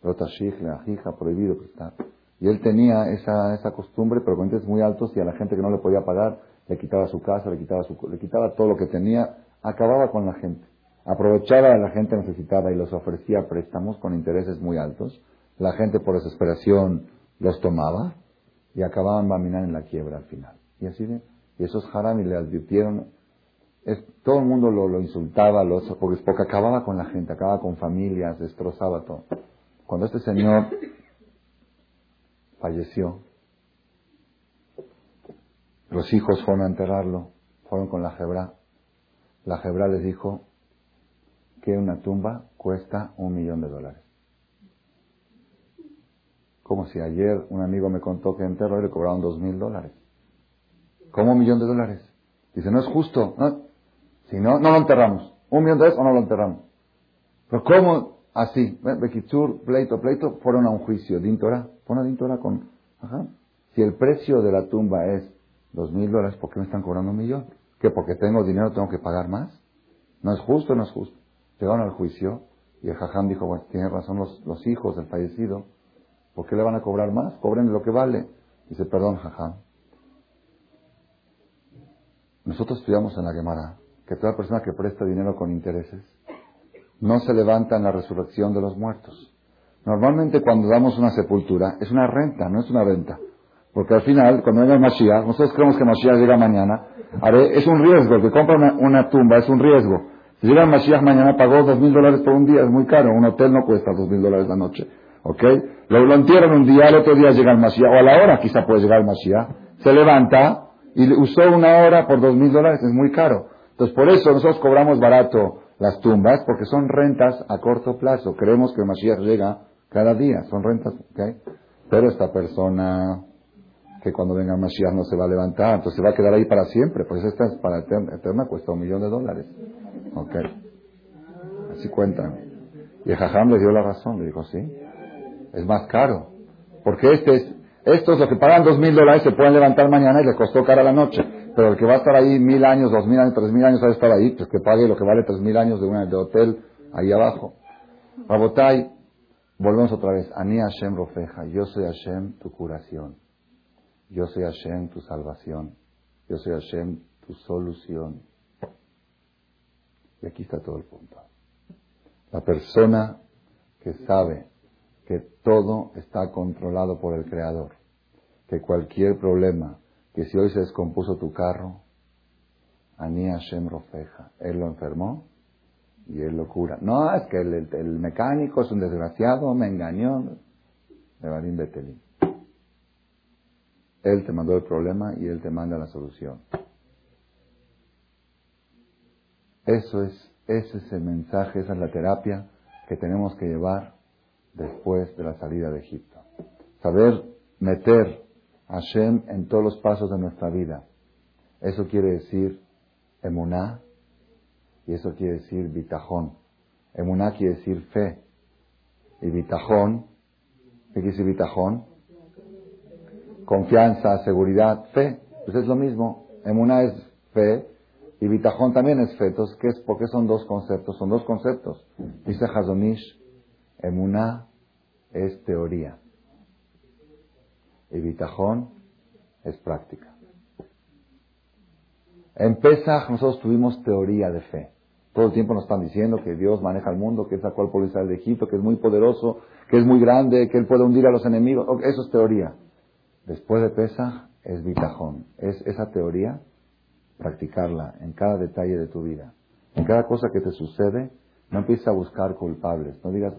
lo tashich, la hija, prohibido prestar. Y él tenía esa, esa costumbre, pero con muy altos, y a la gente que no le podía pagar, le quitaba su casa, le quitaba, su, le quitaba todo lo que tenía, acababa con la gente. Aprovechaba a la gente necesitada y los ofrecía préstamos con intereses muy altos. La gente por desesperación los tomaba y acababan caminar en la quiebra al final. Y así de, y esos harami le advirtieron todo el mundo lo, insultaba, lo, porque, porque acababa con la gente, acababa con familias, destrozaba todo. Cuando este señor falleció, los hijos fueron a enterrarlo, fueron con la jebra la Jebra les dijo que una tumba cuesta un millón de dólares. Como si ayer un amigo me contó que enterró y le cobraron dos mil dólares. ¿Cómo un millón de dólares? Dice, no es justo. Si no, no lo enterramos. ¿Un millón de dólares o no lo enterramos? Pero ¿cómo? Así. Bekitsur, pleito, pleito, fueron a un juicio. Dintora, pon a Dintora con... Ajá. Si el precio de la tumba es dos mil dólares, ¿por qué me están cobrando un millón? ¿Que porque tengo dinero tengo que pagar más? No es justo, no es justo. Llegaron al juicio y el jajam dijo, bueno, tiene razón los, los hijos del fallecido. ¿Por qué le van a cobrar más? Cobren lo que vale. Dice, perdón, jajam. Nosotros estudiamos en la Gemara que toda persona que presta dinero con intereses no se levanta en la resurrección de los muertos. Normalmente cuando damos una sepultura es una renta, no es una venta. Porque al final, cuando venga Mashiach, nosotros creemos que Mashiach llega mañana, es un riesgo, el que compra una, tumba es un riesgo. Si llega Mashiach mañana, pagó dos mil dólares por un día, es muy caro, un hotel no cuesta dos mil dólares la noche. ¿Ok? Lo, lo entierran un día, el otro día llega el Mashiach, o a la hora quizá puede llegar el Mashiach, se levanta y usó una hora por dos mil dólares, es muy caro. Entonces por eso nosotros cobramos barato las tumbas, porque son rentas a corto plazo. Creemos que Mashiach llega cada día, son rentas. Pero esta persona que cuando venga Mashiach no se va a levantar, entonces se va a quedar ahí para siempre, pues esta es para eterna, cuesta un millón de dólares. Así cuentan. Y el Jajam le dio la razón, le dijo, sí, es más caro. Porque este es, estos, los que pagan dos mil dólares, se pueden levantar mañana y les costó cara la noche. Pero el que va a estar ahí mil años, dos mil años, tres mil años, va a estar ahí, pues que pague lo que vale tres mil años de, una, de hotel ahí abajo. Rabotai, volvemos otra vez. Ani Hashem Rofeja, yo soy Hashem tu curación. Yo soy Hashem tu salvación. Yo soy Hashem tu solución. Y aquí está todo el punto. La persona que sabe que todo está controlado por el Creador, que cualquier problema, que si hoy se descompuso tu carro, Ani Hashem Rofeja, él lo enfermó y él lo cura. No, es que el, mecánico es un desgraciado, me engañó. Evadim Betelín. Él te mandó el problema y Él te manda la solución. Eso es, ese es el mensaje, esa es la terapia que tenemos que llevar después de la salida de Egipto. Saber meter Hashem en todos los pasos de nuestra vida. Eso quiere decir emuná y eso quiere decir bitajón. Emuná quiere decir fe y bitajón, ¿qué quiere decir bitajón? Confianza, seguridad, fe. Pues es lo mismo. Emuná es fe y bitajón también es fe. Entonces, ¿qué es? ¿por qué son dos conceptos? Son dos conceptos. Dice Hazonish, emuná es teoría y bitajón es práctica. En Pesach nosotros tuvimos teoría de fe. Todo el tiempo nos están diciendo que Dios maneja el mundo, que sacó al pueblo de Egipto, que es muy poderoso, que es muy grande, que Él puede hundir a los enemigos. Eso es teoría. Después de Pesach es bitajón. Es esa teoría, practicarla en cada detalle de tu vida. En cada cosa que te sucede, no empieces a buscar culpables. No digas,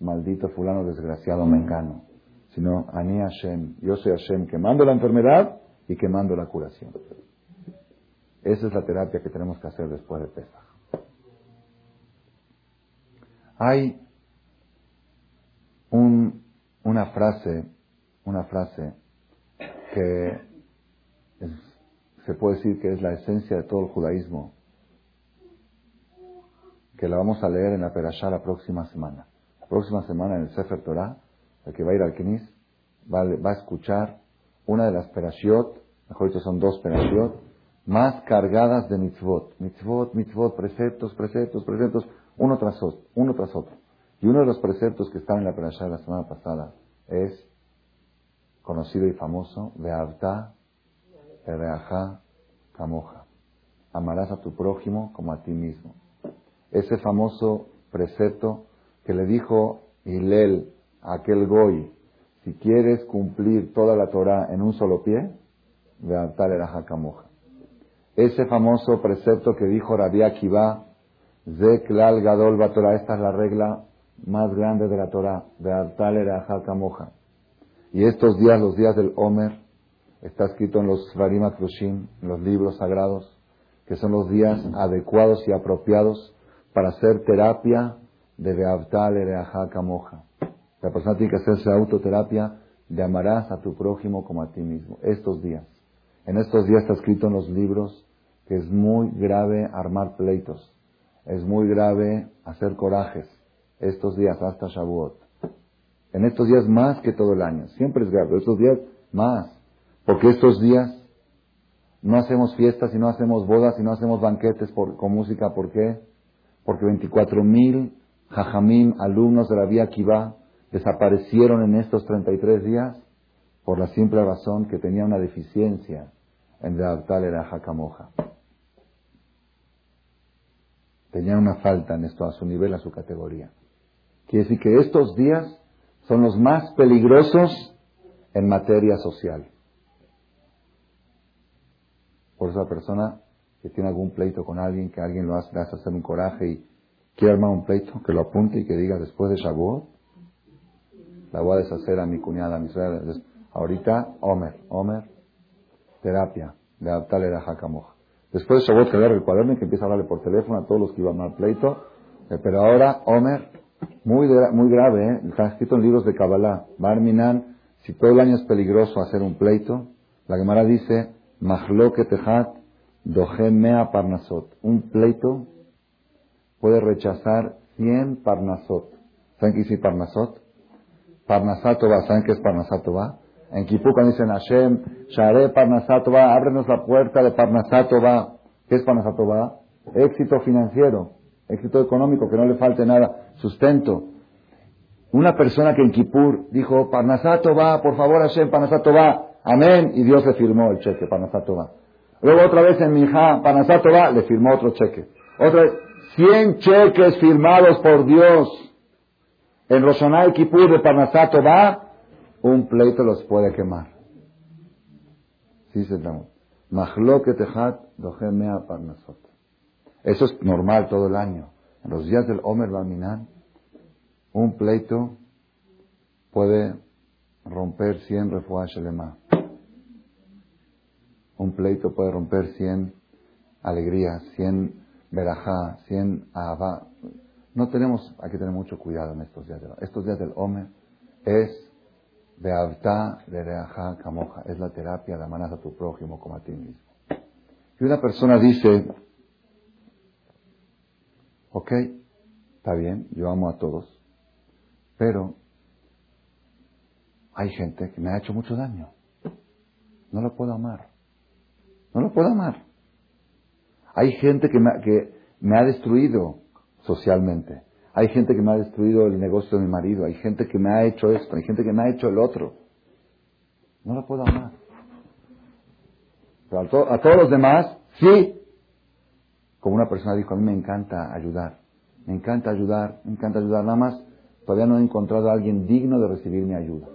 maldito fulano desgraciado me engano sino Ani Hashem, yo soy Hashem que mando la enfermedad y que mando la curación. Esa es la terapia que tenemos que hacer después de Pesach. Hay un, una frase, una frase que se puede decir que es la esencia de todo el judaísmo, que la vamos a leer en la Perashá la próxima semana. La próxima semana en el Sefer Torah el que va a ir al Kenis, va, a escuchar una de las perashiot, mejor dicho son dos perashiot, más cargadas de mitzvot. Mitzvot, mitzvot, preceptos, preceptos, preceptos, uno tras otro, uno tras otro. Y uno de los preceptos que están en la perashá de la semana pasada es conocido y famoso, Beavta Ereaja Kamoja. Amarás a tu prójimo como a ti mismo. Ese famoso precepto que le dijo Hilel aquel goy, si quieres cumplir toda la Torah en un solo pie, tal era Hakamoja. Ese famoso precepto que dijo Rabbi Akiva, Zeklal Gadol Torah, esta es la regla más grande de la Torah, tal era Hakamoja. Y estos días, los días del Omer, está escrito en los Svarim en los libros sagrados, que son los días adecuados y apropiados para hacer terapia de Beavtal Ereaja moja. La persona tiene que hacerse autoterapia de amarás a tu prójimo como a ti mismo. Estos días. En estos días está escrito en los libros que es muy grave armar pleitos. Es muy grave hacer corajes. Estos días hasta Shavuot. En estos días más que todo el año. Siempre es grave. Estos días más. Porque estos días no hacemos fiestas y no hacemos bodas y no hacemos banquetes con música. ¿Por qué? Porque 24 mil jajamim, alumnos de la Vía Kiva, desaparecieron en estos 33 días por la simple razón que tenía una deficiencia en la tal era jacamoja. Tenían una falta en esto a su nivel, a su categoría. Quiere decir que estos días son los más peligrosos en materia social. Por esa persona que tiene algún pleito con alguien, que alguien lo hace, hace hacer un coraje y quiere armar un pleito, que lo apunte y que diga después de Shavuot, la voy a deshacer a mi cuñada, a mi suegra. Ahorita, Omer, Omer, terapia, de adaptarle la jacamoja. Después de Shavuot que agarra el cuaderno y que empieza a hablarle por teléfono a todos los que iban al pleito. Eh, pero ahora, Omer, muy, muy grave, ¿eh? está escrito en libros de Kabbalah. Barminan, si todo el año es peligroso hacer un pleito, la Gemara dice, Mahloke Tehat, Parnasot. Un pleito puede rechazar 100 Parnasot. ¿Saben qué dice Parnasot? Parnasatova, ¿saben qué es Parnasatova? En Kipukan dicen Hashem, Share Parnasatova, ábrenos la puerta de Parnasatova. ¿Qué es Parnasatova? Éxito financiero, éxito económico, que no le falte nada, sustento. Una persona que en Kipur dijo, Parnasatova, por favor Hashem, Parnasatova, amén, y Dios le firmó el cheque, Parnasatova. Luego otra vez en Mija, Parnasatova, le firmó otro cheque. Otra vez, 100 cheques firmados por Dios. En Roshaná y Kipur de Parnasatova, un pleito los puede quemar. Sí, se. Eso es normal todo el año. En los días del Omer Baminan, un pleito puede romper 100 refuah shelema. Un pleito puede romper 100 alegrías, 100 verajá, 100 ahava. No tenemos, hay que tener mucho cuidado en estos días. estos días del Omer es de Reaja Camoja. Es la terapia de amanar a tu prójimo como a ti mismo. Y una persona dice, ok, está bien, yo amo a todos, pero hay gente que me ha hecho mucho daño. No lo puedo amar. No lo puedo amar. Hay gente que me, que me ha destruido socialmente. Hay gente que me ha destruido el negocio de mi marido, hay gente que me ha hecho esto, hay gente que me ha hecho el otro. No la puedo amar. Pero a, todos los demás, sí. Como una persona dijo, a mí me encanta ayudar. Me encanta ayudar, me encanta ayudar. Nada más, todavía no he encontrado a alguien digno de recibir mi ayuda.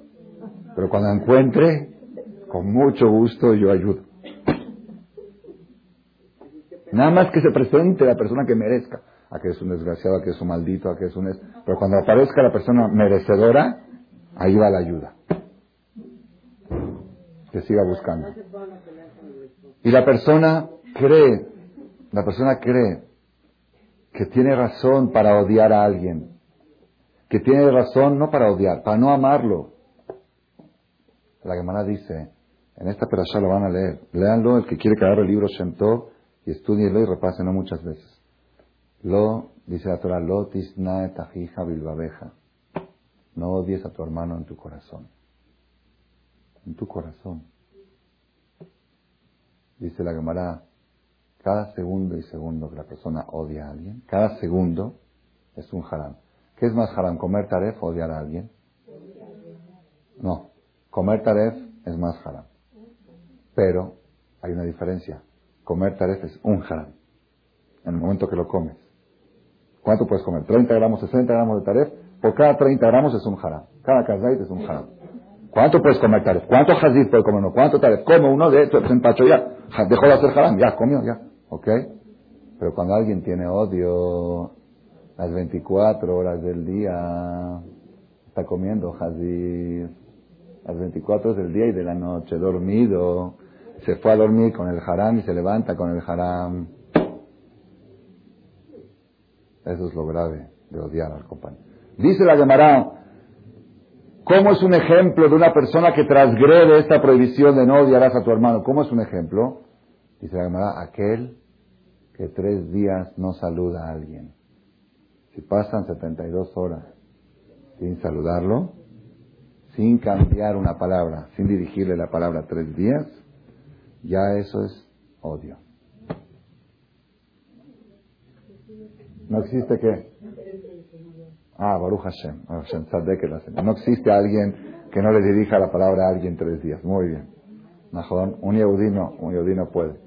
Pero cuando encuentre, con mucho gusto yo ayudo. Nada más que se presente la persona que merezca a que es un desgraciado, a que es un maldito, a que es un... Pero cuando aparezca la persona merecedora, ahí va la ayuda. Que siga buscando. Y la persona cree, la persona cree que tiene razón para odiar a alguien. Que tiene razón no para odiar, para no amarlo. La Gemara dice, en esta perashá lo van a leer. Léanlo, el que quiere que el libro Shemtov y estudienlo y repásenlo muchas veces. Lo, dice la Torah, lo tisnae tajija bilbabeja. No odies a tu hermano en tu corazón. En tu corazón. Dice la Gemara, cada segundo y segundo que la persona odia a alguien, cada segundo es un haram. ¿Qué es más haram, comer taref o odiar a alguien? No, comer taref es más haram. Pero hay una diferencia. Comer taref es un haram. En el momento que lo comes. ¿Cuánto puedes comer? 30 gramos, 60 gramos de taref. Por cada 30 gramos es un haram. Cada kazait es un haram. ¿Cuánto puedes comer taref? ¿Cuánto hazit puede comer uno? ¿Cuánto taref? Come uno de estos, se empachó ya. Dejó de hacer haram, ya comió, ya. ¿Ok? Pero cuando alguien tiene odio, las 24 horas del día, está comiendo hazit. Las 24 horas del día y de la noche, dormido. Se fue a dormir con el haram y se levanta con el haram. Eso es lo grave de odiar al compañero. Dice la Gemara, ¿cómo es un ejemplo de una persona que transgrede esta prohibición de no odiarás a tu hermano? ¿Cómo es un ejemplo? Dice la Gemara, aquel que tres días no saluda a alguien. Si pasan 72 horas sin saludarlo, sin cambiar una palabra, sin dirigirle la palabra tres días, ya eso es odio. ¿No existe qué? Ah, Baruch Hashem. No existe alguien que no le dirija la palabra a alguien tres días. Muy bien. Un yehudí no, un yehudí no puede.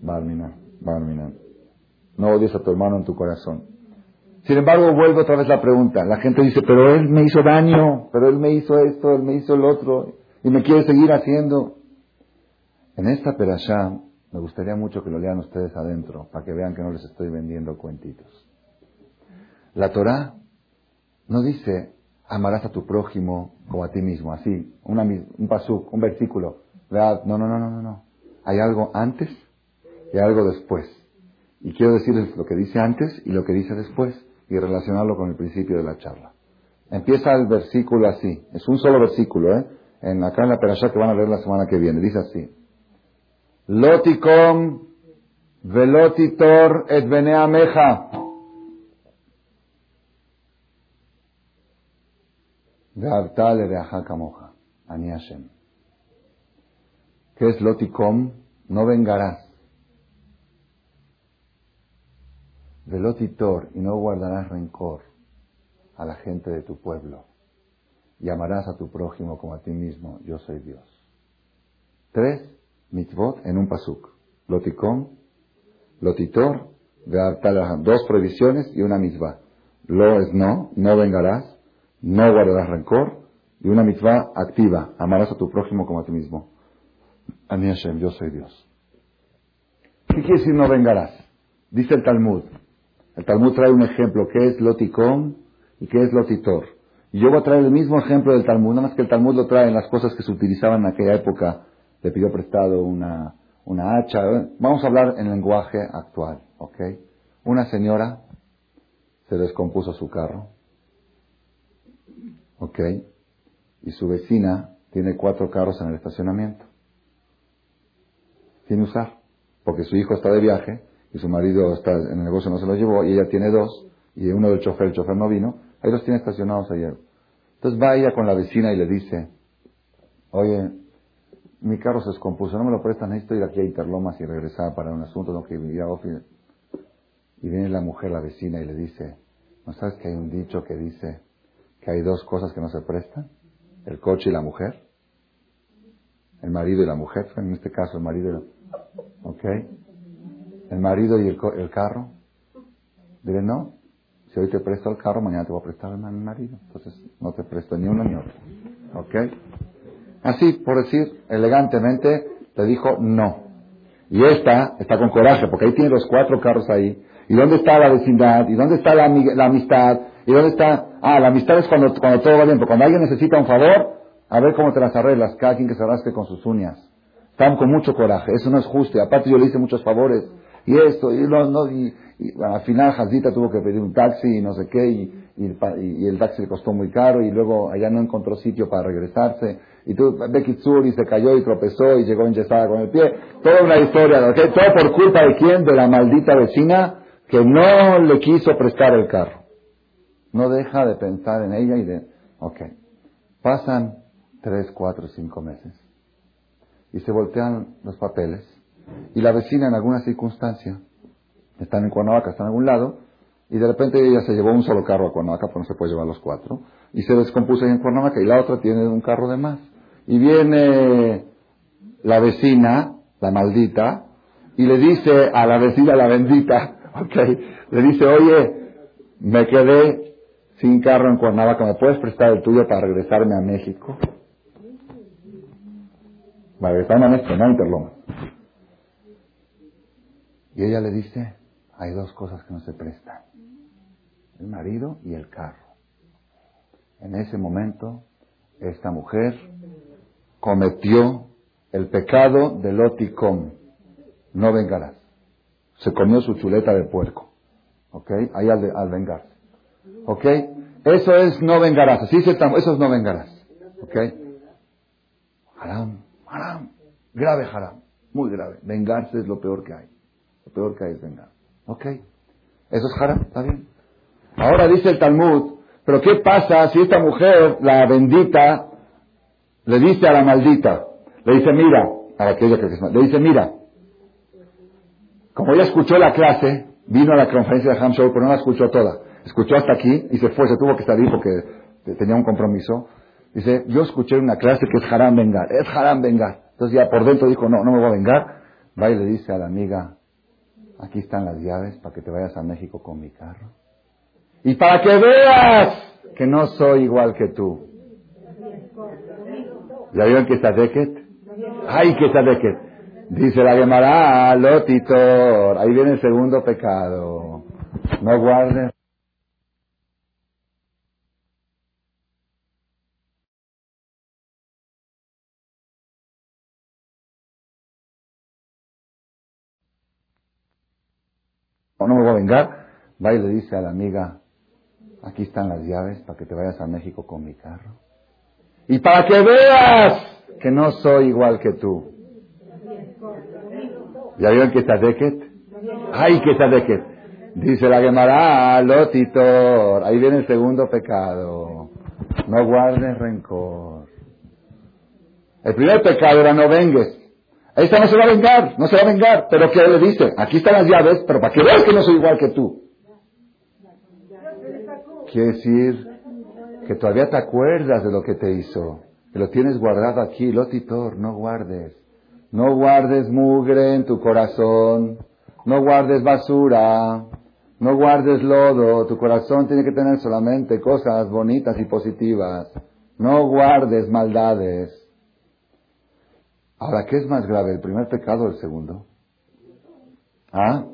Barminan, barminan. No odies a tu hermano en tu corazón. Sin embargo, vuelvo otra vez la pregunta. La gente dice, pero él me hizo daño, pero él me hizo esto, él me hizo el otro, y me quiere seguir haciendo. En esta perashá, me gustaría mucho que lo lean ustedes adentro, para que vean que no les estoy vendiendo cuentitos. La Torah no dice, amarás a tu prójimo como a ti mismo, así, un pasuk, un versículo. No, no, no, no, no, no. Hay algo antes y algo después. Y quiero decirles lo que dice antes y lo que dice después y relacionarlo con el principio de la charla. Empieza el versículo así, es un solo versículo, ¿eh? En, acá en la perashá que van a ver la semana que viene, dice así. Loticom velotitor et. Ve'artale moja. Ani Hashem. ¿Qué es loticom? No vengarás. Velotitor, y no guardarás rencor a la gente de tu pueblo. Y amarás a tu prójimo como a ti mismo. Yo soy Dios. Tres mitzvot en un pasuk. Loticom, lotitor, dos prohibiciones y una mitzvah. Lo es no, no vengarás, no guardarás rencor, y una mitzvah activa, amarás a tu prójimo como a ti mismo. Ani Hashem, yo soy Dios. ¿Qué quiere decir no vengarás? Dice el Talmud, el Talmud trae un ejemplo, ¿qué es loticom y qué es lotitor? Y yo voy a traer el mismo ejemplo del Talmud, nada más que el Talmud lo trae en las cosas que se utilizaban en aquella época. Le pidió prestado una, una hacha. Vamos a hablar en lenguaje actual, ¿ok? Una señora se descompuso su carro, ¿ok? Y su vecina tiene cuatro carros en el estacionamiento. Sin usar, porque su hijo está de viaje y su marido está en el negocio, no se lo llevó, y ella tiene dos, y uno del chofer, el chofer no vino, ahí los tiene estacionados ayer. Entonces va ella con la vecina y le dice, oye, mi carro se descompuso, no me lo prestan, necesito ir aquí a Interlomas y regresar para un asunto, no que ir a Y viene la mujer, la vecina, y le dice, ¿no sabes que hay un dicho que dice que hay dos cosas que no se prestan? El coche y la mujer. El marido y la mujer, en este caso el marido y la... ¿Ok? el marido y el, carro. Dile, no, si hoy te presto el carro, mañana te voy a prestar mi marido. Entonces no te presto ni uno ni otro. ¿Ok? Así, por decir elegantemente, te dijo no. Y esta está con coraje, porque ahí tiene los cuatro carros ahí. ¿Y dónde está la vecindad? ¿Y dónde está la, amistad? ¿Y dónde está? Ah, la amistad es cuando, cuando todo va bien, pero cuando alguien necesita un favor, a ver cómo te las arreglas, cada quien que se rasque con sus uñas. Están con mucho coraje, eso no es justo. Y aparte yo le hice muchos favores y esto, y, no, no, y, al final Hazita tuvo que pedir un taxi y no sé qué, y, y, el taxi le costó muy caro, y luego allá no encontró sitio para regresarse, y tú, Becky y se cayó y tropezó y llegó enyesada con el pie. Toda una historia, Todo por culpa de quién? De la maldita vecina que no le quiso prestar el carro. No deja de pensar en ella y de, ok. Pasan tres, cuatro, cinco meses. Y se voltean los papeles y la vecina en alguna circunstancia, están en Cuernavaca, está en algún lado, y de repente ella se llevó un solo carro a Cuernavaca, porque no se puede llevar los cuatro, y se descompuso ahí en Cuernavaca, y la otra tiene un carro de más. Y viene la vecina, la maldita, y le dice a la vecina, la bendita, ok, le dice, oye, me quedé sin carro en Cuernavaca, ¿me puedes prestar el tuyo para regresarme a México? Para regresarme a México, no Interloma. Y ella le dice, hay dos cosas que no se prestan, el marido y el carro. En ese momento, esta mujer cometió el pecado del oticom, no vengarás. Se comió su chuleta de puerco. ¿Ok? Ahí al, al vengarse. ¿Ok? Eso es no vengarás. Así dice eso es no vengarás. ¿Ok? Haram, haram. Grave haram. Muy grave. Vengarse es lo peor que hay. Lo peor que hay es vengar. ¿Ok? Eso es haram, ¿está bien? Ahora dice el Talmud, pero ¿qué pasa si esta mujer, la bendita, le dice a la maldita, le dice, mira, a aquella que le dice, mira, como ella escuchó la clase, vino a la conferencia de Hamshor, pero no la escuchó toda. Escuchó hasta aquí y se fue, se tuvo que salir porque tenía un compromiso. Dice, yo escuché una clase que es haram vengar, es haram vengar. Entonces ya por dentro dijo, no, no me voy a vengar. Va y le dice a la amiga, aquí están las llaves para que te vayas a México con mi carro. Y para que veas que no soy igual que tú. ¿Ya vieron que está Deket? ¡Ay, que está Deket! Dice la Gemara, Lotitor. Ahí viene el segundo pecado. No guardes. No me voy a vengar, va y le dice a la amiga, aquí están las llaves para que te vayas a México con mi carro. Y para que veas que no soy igual que tú. ¿Ya vieron que está Deket? ¡Ay, que está Deket! Dice la Gemara, Lotitor. Ahí viene el segundo pecado. No guardes rencor. El primer pecado era no vengues. Esta no se va a vengar, no se va a vengar. Pero ¿qué le dice? Aquí están las llaves, pero para que veas que no soy igual que tú. Quiere decir que todavía te acuerdas de lo que te hizo. Que lo tienes guardado aquí. Lotitor, no guardes. No guardes mugre en tu corazón. No guardes basura. No guardes lodo. Tu corazón tiene que tener solamente cosas bonitas y positivas. No guardes maldades. Ahora, ¿qué es más grave? ¿El primer pecado o el segundo? ¿Ah?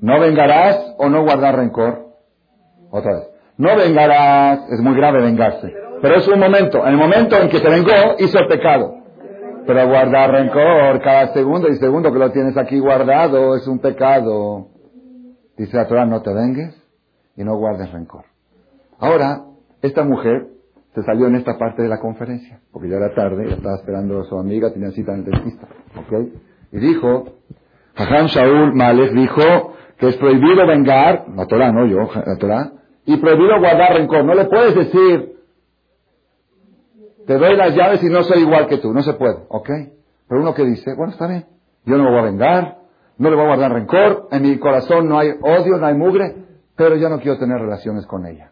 ¿No vengarás o no guardar rencor? Otra vez. No vengarás, es muy grave vengarse. Pero es un momento. En el momento en que se vengó, hizo el pecado. Pero guardar rencor cada segundo y segundo que lo tienes aquí guardado es un pecado. Dice la Torah, no te vengues y no guardes rencor. Ahora, esta mujer se salió en esta parte de la conferencia, porque ya era tarde, ya estaba esperando a su amiga, tenía cita en el dentista. ¿ok? Y dijo, Jajam Shaul Malek dijo que es prohibido vengar, la Torah, no yo, la Torah, y prohibido guardar rencor. No le puedes decir, te doy las llaves y no soy igual que tú. No se puede, ¿ok? Pero uno que dice, bueno, está bien, yo no me voy a vengar, no le voy a guardar rencor, en mi corazón no hay odio, no hay mugre, pero yo no quiero tener relaciones con ella.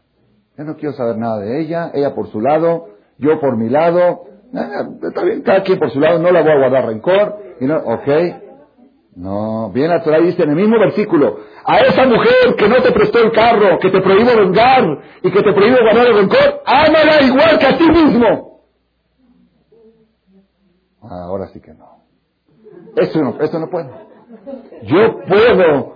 Yo no quiero saber nada de ella, ella por su lado, yo por mi lado, está bien, cada quien por su lado, no le voy a guardar rencor, no, ok, no, bien la Torah dice en el mismo versículo, a esa mujer que no te prestó el carro, que te prohíbo vengar y que te prohíbo guardar el rencor, ámala igual que a ti mismo. Ahora sí que no. Eso no, eso no puedo. Yo puedo,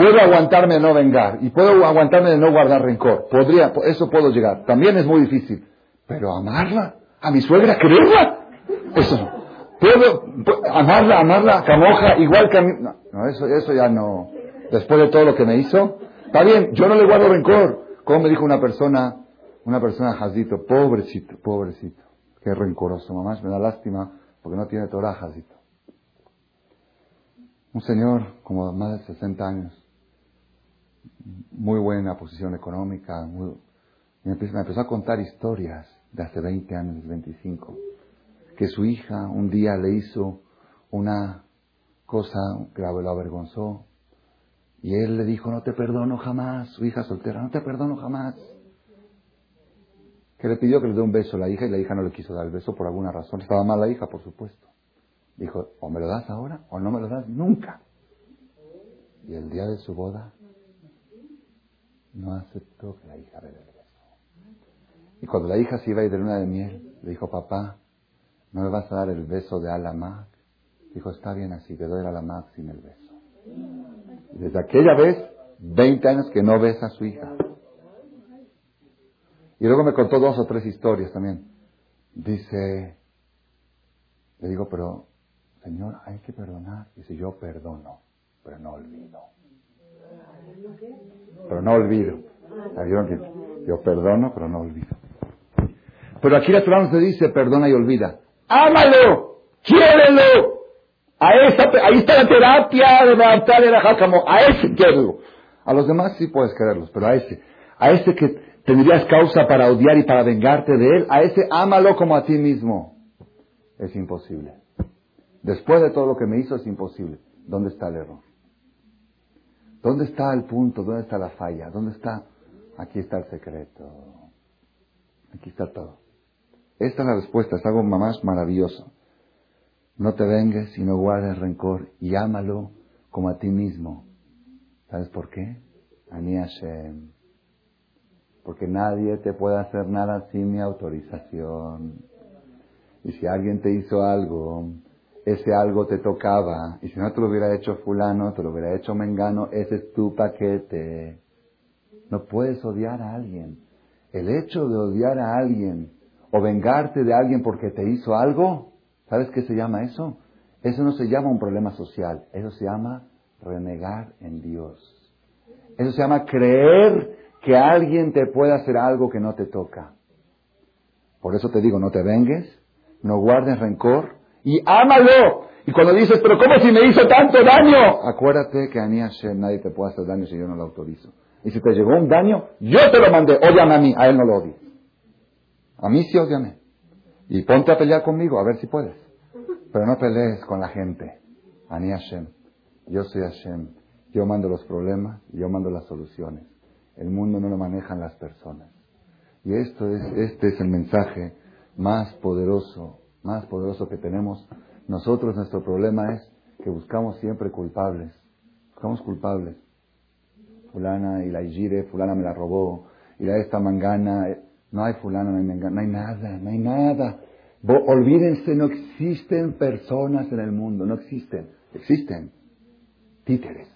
puedo aguantarme de no vengar y puedo aguantarme de no guardar rencor. Podría, eso puedo llegar. También es muy difícil. Pero amarla, a mi suegra, quererla, eso no. Puedo, amarla, amarla, camoja, igual que a mí. No, eso, eso ya no. Después de todo lo que me hizo, está bien, yo no le guardo rencor. Como me dijo una persona, una persona jazito, pobrecito, pobrecito, qué rencoroso, mamá, me da lástima porque no tiene torajasito. Un señor como más de 60 años, muy buena posición económica, muy, me, empezó, a contar historias de hace 20 años, 25, que su hija un día le hizo una cosa que lo avergonzó, y él le dijo, no te perdono jamás, su hija soltera, no te perdono jamás. Que le pidió que le dé un beso a la hija y la hija no le quiso dar el beso por alguna razón. Estaba mal la hija, por supuesto. Dijo, o me lo das ahora o no me lo das nunca. Y el día de su boda no aceptó que la hija beso. Y cuando la hija se iba a ir de luna de miel, le dijo, papá, ¿no me vas a dar el beso de Alamac? Dijo, está bien así, te doy el Alamac sin el beso. Y desde aquella vez, 20 años que no besa a su hija. Y luego me contó dos o tres historias también. Dice, le digo, pero, Señor, hay que perdonar. Dice, yo perdono, pero no olvido. Pero no olvido. Yo perdono, pero no olvido. Pero aquí la Torah se dice perdona y olvida. ¡Ámalo! ¡Quiérelo! A esa, ahí está la terapia de adaptar el como a ese quiero. A los demás sí puedes quererlos, pero a ese, a ese que tendrías causa para odiar y para vengarte de él, a ese ámalo como a ti mismo. Es imposible. Después de todo lo que me hizo es imposible. ¿Dónde está el error? ¿Dónde está el punto? ¿Dónde está la falla? ¿Dónde está? Aquí está el secreto. Aquí está todo. Esta es la respuesta, es algo más maravilloso. No te vengues y no guardes rencor y ámalo como a ti mismo. ¿Sabes por qué? Ani. Porque nadie te puede hacer nada sin mi autorización. Y si alguien te hizo algo, ese algo te tocaba. Y si no te lo hubiera hecho fulano, te lo hubiera hecho mengano, ese es tu paquete. No puedes odiar a alguien. El hecho de odiar a alguien o vengarte de alguien porque te hizo algo, ¿sabes qué se llama eso? Eso no se llama un problema social, eso se llama renegar en Dios. Eso se llama creer que alguien te puede hacer algo que no te toca. Por eso te digo, no te vengues, no guardes rencor y ámalo. Y cuando dices, pero ¿cómo si me hizo tanto daño? Acuérdate que a mí nadie te puede hacer daño si yo no lo autorizo. Y si te llegó un daño, yo te lo mandé. Ódiame a mí, a él no lo odies. A mí sí ódiame. Y ponte a pelear conmigo, a ver si puedes. Pero no pelees con la gente. Ani Hashem. Yo soy Hashem. Yo mando los problemas, yo mando las soluciones. El mundo no lo manejan las personas. Y esto es, este es el mensaje más poderoso, más poderoso que tenemos. Nosotros, nuestro problema es que buscamos siempre culpables. Buscamos culpables fulana y la Igire, fulana me la robó, y la esta mangana, eh, no hay fulana, no hay mangana, no hay nada, no hay nada. olvídense, no existen personas en el mundo, no existen, existen títeres.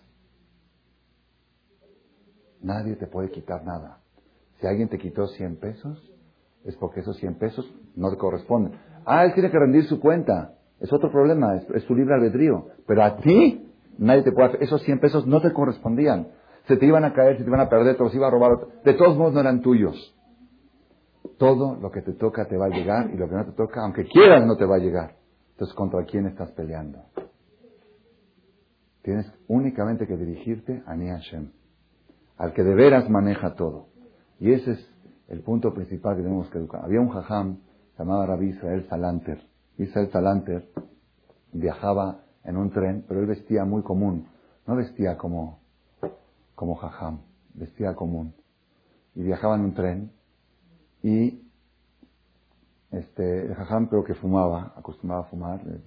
Nadie te puede quitar nada. Si alguien te quitó 100 pesos, es porque esos 100 pesos no te corresponden. Ah, él tiene que rendir su cuenta. Es otro problema, es, es su libre albedrío. Pero a ti, nadie te puede. Esos 100 pesos no te correspondían se te iban a caer, se te iban a perder, te los iba a robar. De todos modos no eran tuyos. Todo lo que te toca te va a llegar y lo que no te toca, aunque quieras, no te va a llegar. Entonces, ¿contra quién estás peleando? Tienes únicamente que dirigirte a Ni Hashem, al que de veras maneja todo. Y ese es el punto principal que tenemos que educar. Había un jajam, llamado Rabbi Israel Salanter. Israel Salanter viajaba en un tren, pero él vestía muy común. No vestía como como jajam, vestía común. Y viajaba en un tren y este, el jajam creo que fumaba, acostumbraba a fumar, eh,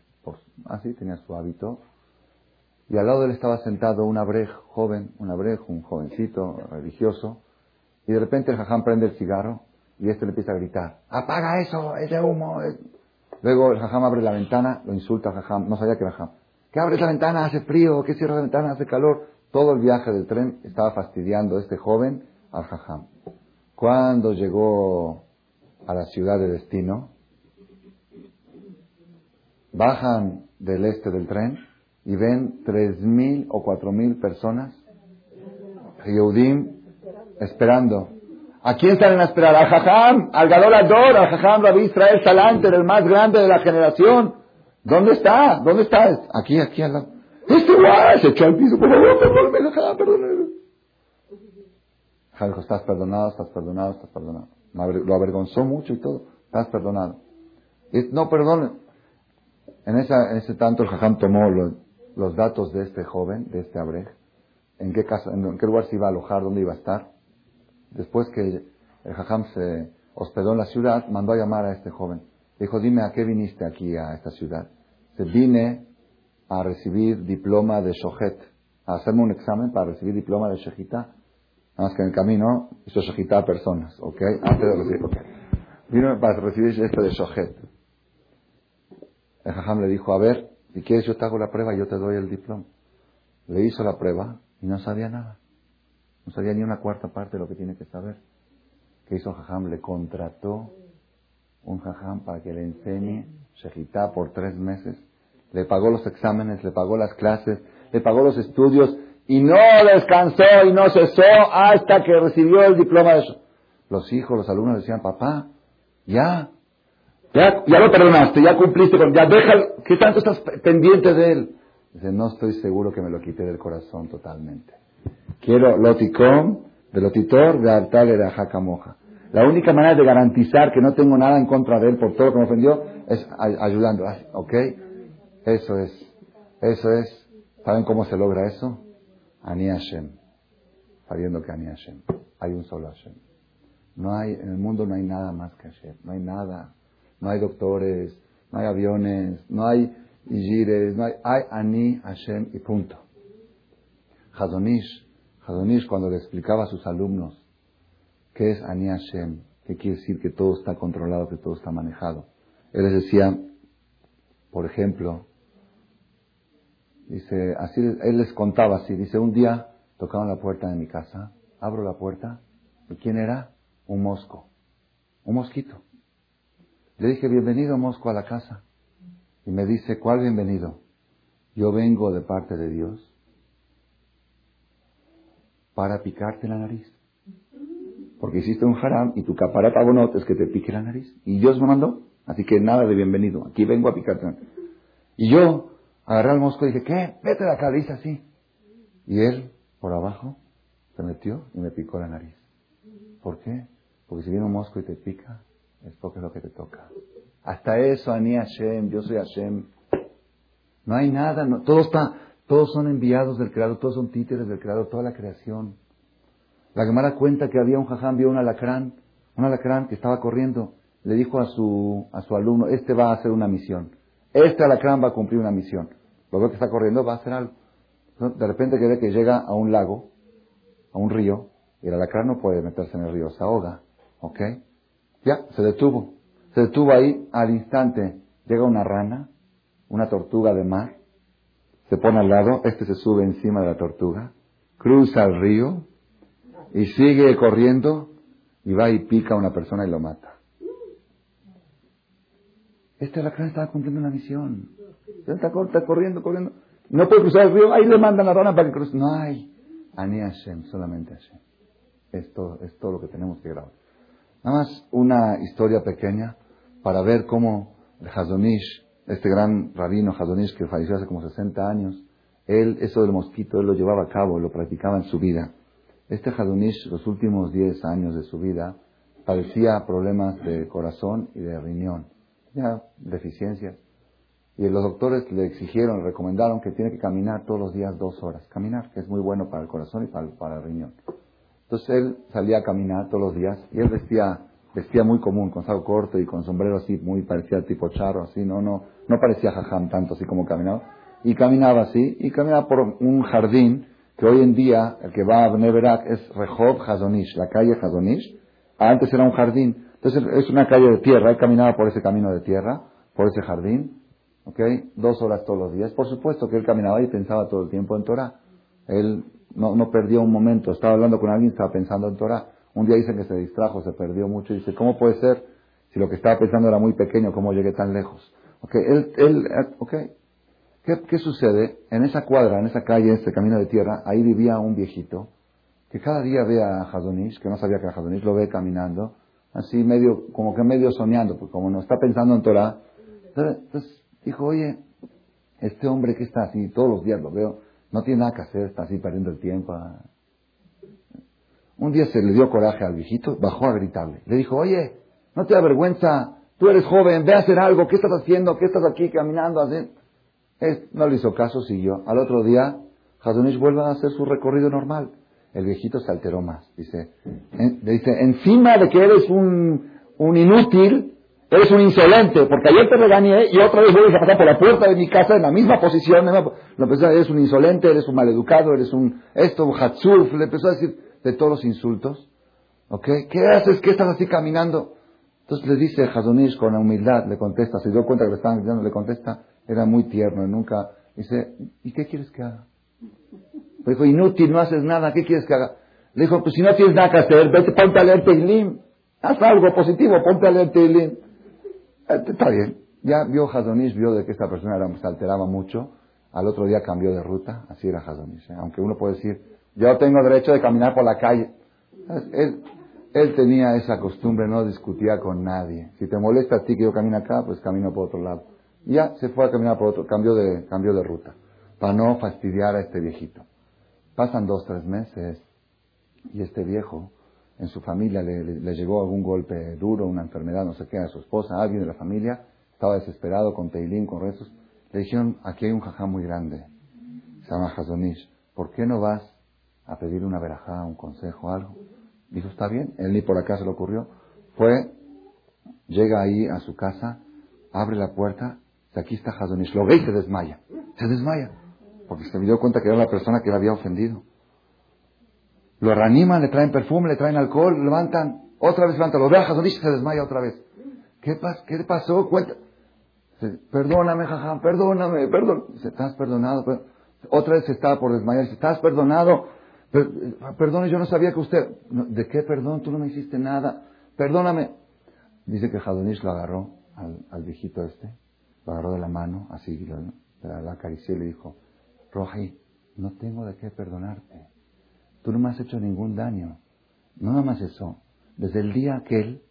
así tenía su hábito. Y al lado de él estaba sentado un abrej joven, un abrej, un jovencito religioso, y de repente el jajam prende el cigarro y este le empieza a gritar, apaga eso, es de humo. Luego el jajam abre la ventana, lo insulta al jajam, no sabía que jajam. ¿Qué abres la ventana? Hace frío, ¿qué cierra la ventana? Hace calor. Todo el viaje del tren estaba fastidiando a este joven al jajam. Cuando llegó a la ciudad de destino, bajan del este del tren y ven tres mil o cuatro mil personas, Yehudim, esperando. ¿A quién salen a esperar? Al Jajam, al Gadol Ador, al Jajam Rabbi Israel Salanter, el más grande de la generación. ¿Dónde está? ¿Dónde está? Aquí, aquí al lado. Este guay se echó al piso, por favor, perdóname, perdóname. dijo, estás perdonado, estás perdonado, estás perdonado. Lo avergonzó mucho y todo. Estás perdonado. No, perdone. En, esa, en ese tanto el jajam tomó los, datos de este joven, de este abrej, en qué, casa, en qué lugar se iba a alojar, dónde iba a estar. Después que el jajam se hospedó en la ciudad, mandó a llamar a este joven. Dijo, dime, ¿a qué viniste aquí a esta ciudad? Se vine a recibir diploma de Shohet, a hacerme un examen para recibir diploma de Shejita. Nada más que en el camino hizo Shejita a personas, ¿ok? Antes de recibir, ok. Vino para recibir este de Shohet. El Jajam le dijo, a ver, si quieres yo te hago la prueba y yo te doy el diploma. Le hizo la prueba y no sabía nada. No sabía ni una cuarta parte de lo que tiene que saber. ¿Qué hizo Jajam? Le contrató un Jajam para que le enseñe Shejita por tres meses le pagó los exámenes, le pagó las clases, le pagó los estudios Y no descansó y no cesó hasta que recibió el diploma de eso. Los hijos, los alumnos decían, papá, ya, ya, ya lo perdonaste, ya cumpliste con, ya déjalo, ¿qué tanto estás pendiente de él? Dice, no estoy seguro que me lo quite del corazón totalmente. Quiero loticón, de lotitor, de de jacamoja. La única manera de garantizar que no tengo nada en contra de él por todo lo que me ofendió es ayudando. ¿Ok? Eso es. Eso es. ¿Saben cómo se logra eso? Ani Hashem. Sabiendo que Ani Hashem. Hay un solo Hashem. No hay, en el mundo no hay nada más que Hashem. No hay nada. No hay doctores, no hay aviones, no hay Igires, no hay, hay Ani Hashem y punto. Hadonish, Hadonish cuando le explicaba a sus alumnos qué es Ani Hashem, qué quiere decir que todo está controlado, que todo está manejado. Él les decía, por ejemplo, dice, así, él les contaba así, dice, un día tocaban la puerta de mi casa, abro la puerta, ¿y quién era? Un mosco, un mosquito. Le dije, bienvenido mosco a la casa. Y me dice, ¿cuál bienvenido? Yo vengo de parte de Dios para picarte la nariz. Porque hiciste un haram y tu capara no es que te pique la nariz. Y Dios me mandó. Así que nada de bienvenido. Aquí vengo a picarte la nariz. Y yo agarré al mosco y dije, ¿qué? Vete de acá. Así. Y él, por abajo, se metió y me picó la nariz. ¿Por qué? Porque si viene un mosco y te pica, es porque es lo que te toca. Hasta eso, Ani Hashem, yo soy Hashem. No hay nada, todo está, todos son enviados del Creador, todos son títeres del Creador, toda la creación. La Gemara cuenta que había un jajam, vio un alacrán, un alacrán que estaba corriendo. Le dijo a su, a su alumno, este va a hacer una misión. Este alacrán va a cumplir una misión. Lo que está corriendo va a hacer algo. De repente que ve que llega a un lago, a un río, y el alacrán no puede meterse en el río, se ahoga. ¿Ok? Ya, se detuvo. Se detuvo ahí, al instante llega una rana, una tortuga de mar, se pone al lado, este se sube encima de la tortuga, cruza el río y sigue corriendo y va y pica a una persona y lo mata. Este alacrán estaba cumpliendo una misión. Está, corriendo, corriendo. No puede cruzar el río, ahí le mandan la rana para que cruce. No hay. Ani Hashem, solamente Hashem. Esto es todo lo que tenemos que grabar. Nada más una historia pequeña para ver cómo el Hazonish, este gran rabino Hazonish que falleció hace como 60 años, él, eso del mosquito, él lo llevaba a cabo, lo practicaba en su vida. Este Hazonish, los últimos 10 años de su vida, padecía problemas de corazón y de riñón, ya deficiencias. Y los doctores le exigieron, le recomendaron que tiene que caminar todos los días dos horas. Caminar, que es muy bueno para el corazón y para para el riñón. Entonces él salía a caminar todos los días y él vestía, vestía muy común, con saco corto y con sombrero así, muy parecía tipo charro, así, no, no, no parecía jajam tanto así como caminaba. Y caminaba así, y caminaba por un jardín que hoy en día, el que va a Neverak es Rehov Hazonish, la calle Hazonish. Antes era un jardín, entonces es una calle de tierra, él caminaba por ese camino de tierra, por ese jardín, ¿ok? Dos horas todos los días. Por supuesto que él caminaba y pensaba todo el tiempo en Torah. Él no, no perdió un momento. Estaba hablando con alguien, estaba pensando en Torah. Un día dicen que se distrajo, se perdió mucho. Y dice, ¿cómo puede ser? Si lo que estaba pensando era muy pequeño, ¿cómo llegué tan lejos? Okay, él, él, okay. ¿Qué, ¿Qué sucede? En esa cuadra, en esa calle, en ese camino de tierra, ahí vivía un viejito que cada día ve a Hadonish, que no sabía que era Hadonish, lo ve caminando, así medio, como que medio soñando, porque como no está pensando en Torah. Entonces dijo, oye, este hombre que está así, todos los días lo veo, no tiene nada que hacer, está así perdiendo el tiempo. Un día se le dio coraje al viejito, bajó a gritarle. Le dijo, oye, no te da vergüenza, tú eres joven, ve a hacer algo, ¿qué estás haciendo? ¿Qué estás aquí caminando? No le hizo caso, siguió. Al otro día, Hazunish vuelve a hacer su recorrido normal. El viejito se alteró más. Dice, le dice, encima de que eres un, inútil, Eres un insolente, porque ayer te regañé y otra vez vuelves a pasar por la puerta de mi casa en la misma posición. Empezó eres un insolente, eres un maleducado, eres un esto, un hatsuf. Le empezó a decir de todos los insultos. ¿Ok? ¿Qué haces? ¿Qué estás así caminando? Entonces le dice Hazonish con la humildad, le contesta, se dio cuenta que le estaban gritando, le contesta, era muy tierno, y nunca, dice, ¿y qué quieres que haga? Le dijo, inútil, no haces nada, ¿qué quieres que haga? Le dijo, pues si no tienes nada que hacer, vete, ponte a leer Teilim, haz algo positivo, ponte a leer Teilim. Eh, está bien. Ya vio Hazonish, vio de que esta persona era, se alteraba mucho. Al otro día cambió de ruta, así era Hazonish. ¿eh? Aunque uno puede decir, yo tengo derecho de caminar por la calle. Él, él tenía esa costumbre, no discutía con nadie. Si te molesta a ti que yo camine acá, pues camino por otro lado. Y ya se fue a caminar por otro, cambió de, cambió de ruta, para no fastidiar a este viejito. Pasan dos, tres meses, y este viejo, en su familia le, le, llegó algún golpe duro, una enfermedad, no sé qué, a su esposa, a alguien de la familia, estaba desesperado con Teilín, con rezos. Le dijeron, aquí hay un jajá muy grande, se llama Hazonish, ¿por qué no vas a pedir una verajá, un consejo, algo? Dijo, está bien, él ni por acá se le ocurrió. Fue, llega ahí a su casa, abre la puerta, aquí está Hazonish, lo ve y se desmaya, se desmaya, porque se dio cuenta que era la persona que le había ofendido. Lo reaniman, le traen perfume, le traen alcohol, levantan, otra vez levantan, lo ve a y se desmaya otra vez. ¿Qué, pas ¿Qué pasó? Cuenta. Perdóname, jajam, perdóname, perdón. Dice, ¿estás perdonado? Otra vez estaba por desmayar. Dice, ¿estás perdonado? Perdone, yo no sabía que usted... ¿De qué perdón? Tú no me hiciste nada. Perdóname. Dice que Jadonish lo agarró al, viejito este, lo agarró de la mano, así, la, la acarició y le dijo, Roji, no tengo de qué perdonarte. Tú no me has hecho ningún daño. Nada más eso. Desde el día aquel,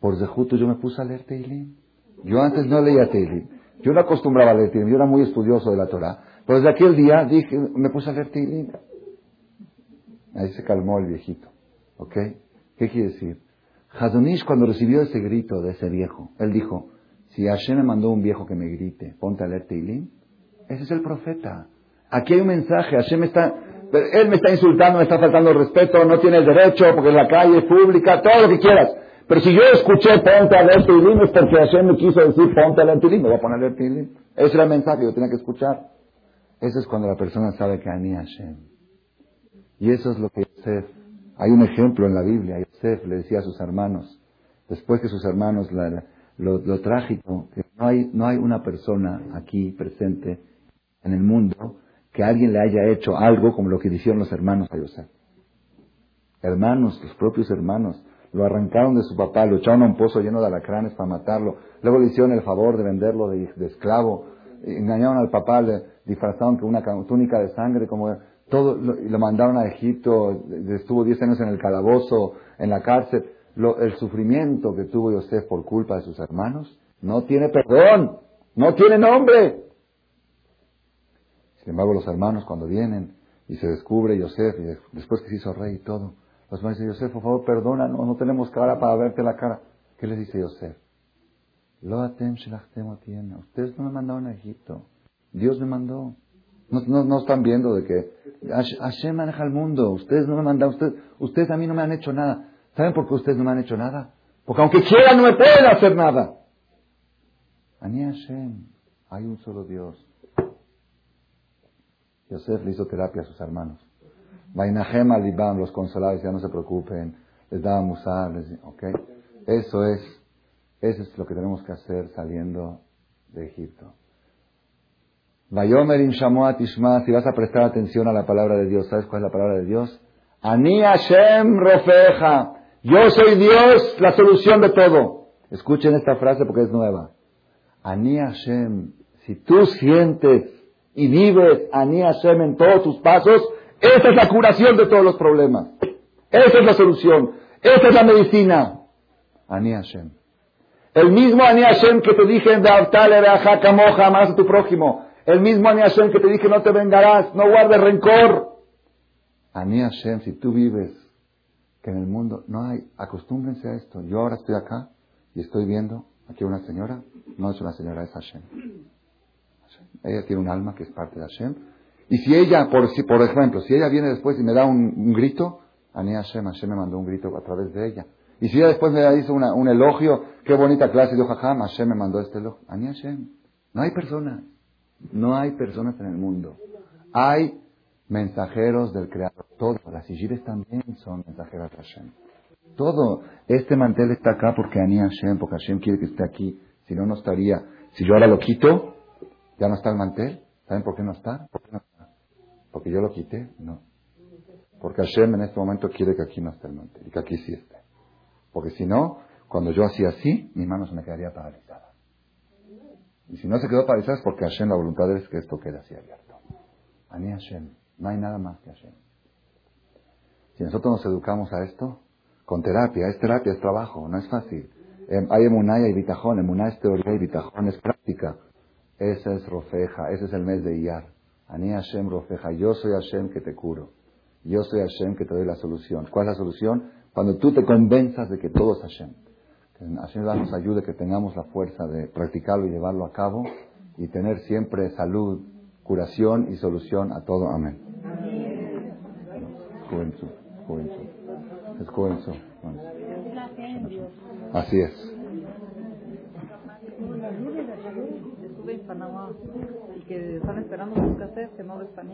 por Zehuto, yo me puse a leer Teilim. Yo antes no leía Teilim. Yo no acostumbraba a leer Teilim. Yo era muy estudioso de la Torah. Pero desde aquel día dije, me puse a leer Teilim. Ahí se calmó el viejito. ¿Ok? ¿Qué quiere decir? Hadonish cuando recibió ese grito de ese viejo, él dijo, si Hashem me mandó un viejo que me grite, ponte a leer Teilim, ese es el profeta. Aquí hay un mensaje, Hashem está, él me está insultando, me está faltando respeto, no tiene el derecho, porque la calle es pública, todo lo que quieras. Pero si yo escuché ponte a leer Teilim es porque Hashem me quiso decir ponte a leer Teilim, me voy a poner a leer Teilim. Ese era el mensaje yo tenía que escuchar. Eso es cuando la persona sabe que Ani Hashem. Y eso es lo que Yosef, hay un ejemplo en la Biblia, Yosef le decía a sus hermanos, después que sus hermanos, lo, trágico, que no hay, no hay una persona aquí presente en el mundo que alguien le haya hecho algo como lo que hicieron los hermanos a Yosef. Hermanos, los propios hermanos, lo arrancaron de su papá, lo echaron a un pozo lleno de alacranes para matarlo, luego le hicieron el favor de venderlo de, esclavo, engañaron al papá, le disfrazaron con una túnica de sangre, como todo lo, mandaron a Egipto, estuvo 10 años en el calabozo, en la cárcel. el sufrimiento que tuvo Yosef por culpa de sus hermanos no tiene perdón, no tiene nombre. Sin embargo, los hermanos cuando vienen y se descubre Yosef, y después que se hizo rey y todo, los hermanos dicen, Yosef, por favor, perdona, no, tenemos cara para verte la cara. ¿Qué les dice Yosef? Lo atem. Ustedes no me mandaron a Egipto. Dios me mandó. No, están viendo de que Hashem maneja el mundo. Ustedes no me mandan, ustedes, ustedes a mí no me han hecho nada. ¿Saben por qué ustedes no me han hecho nada? Porque aunque quieran no me pueden hacer nada. Ani Hashem, hay un solo Dios. Yosef le hizo terapia a sus hermanos. Vainahem alibam, los consolaba, ya no se preocupen, les daba musar, les, ¿ok? Eso es, eso es lo que tenemos que hacer saliendo de Egipto. Vayomer Shamoat Ishma, si vas a prestar atención a la palabra de Dios, ¿sabes cuál es la palabra de Dios? Ani Hashem Rofeja. Yo soy Dios, la solución de todo. Escuchen esta frase porque es nueva. Ani Hashem. Si tú sientes y vives Ani Hashem en todos tus pasos, esa es la curación de todos los problemas. Esa es la solución. Esa es la medicina. Ani Hashem. El mismo Ani Hashem que te dije en Beavtale, Beajacamoja, más a tu prójimo. El mismo Ani Hashem que te dije no te vengarás, no guardes rencor. Ani Hashem, si tú vives que en el mundo no hay, acostúmbrense a esto. Yo ahora estoy acá y estoy viendo aquí una señora, no es una señora, es Hashem. Ella tiene un alma que es parte de Hashem. Y si ella, por, si, por ejemplo, si ella viene después y me da un, grito, Ani Hashem, Hashem me mandó un grito a través de ella. Y si ella después me hizo un elogio, qué bonita clase, de Jajam, Hashem me mandó este elogio. Ani Hashem. No hay persona. No hay personas en el mundo. Hay mensajeros del Creador. Todos, las Sigires también son mensajeros de Hashem. Todo. Este mantel está acá porque Ani Hashem, porque Hashem quiere que esté aquí. Si no, no estaría. Si yo ahora lo quito, ya no está el mantel. ¿Saben por qué no está? ¿Por qué no está? Porque yo lo quité. No. Porque Hashem en este momento quiere que aquí no esté el mantel y que aquí sí esté. Porque si no, cuando yo hacía así, mi mano se me quedaría paralizada. Y si no se quedó paralizado es porque Hashem, la voluntad es que esto quede así abierto. Ani Hashem. No hay nada más que Hashem. Si nosotros nos educamos a esto, con terapia, es terapia, es trabajo, no es fácil. Em, hay emuná y bitajón, emuná es teoría y bitajón es práctica. Ese es Rofeja, ese es el mes de Iyar. Ani Hashem Rofeja, yo soy Hashem que te curo. Yo soy Hashem que te doy la solución. ¿Cuál es la solución? Cuando tú te convenzas de que todo es Hashem. Hashem nos ayude, que tengamos la fuerza de practicarlo y llevarlo a cabo y tener siempre salud, curación y solución a todo. Amén. Juventud, juventud. Es juventud. Así es. En Panamá y que están esperando un cassette que no están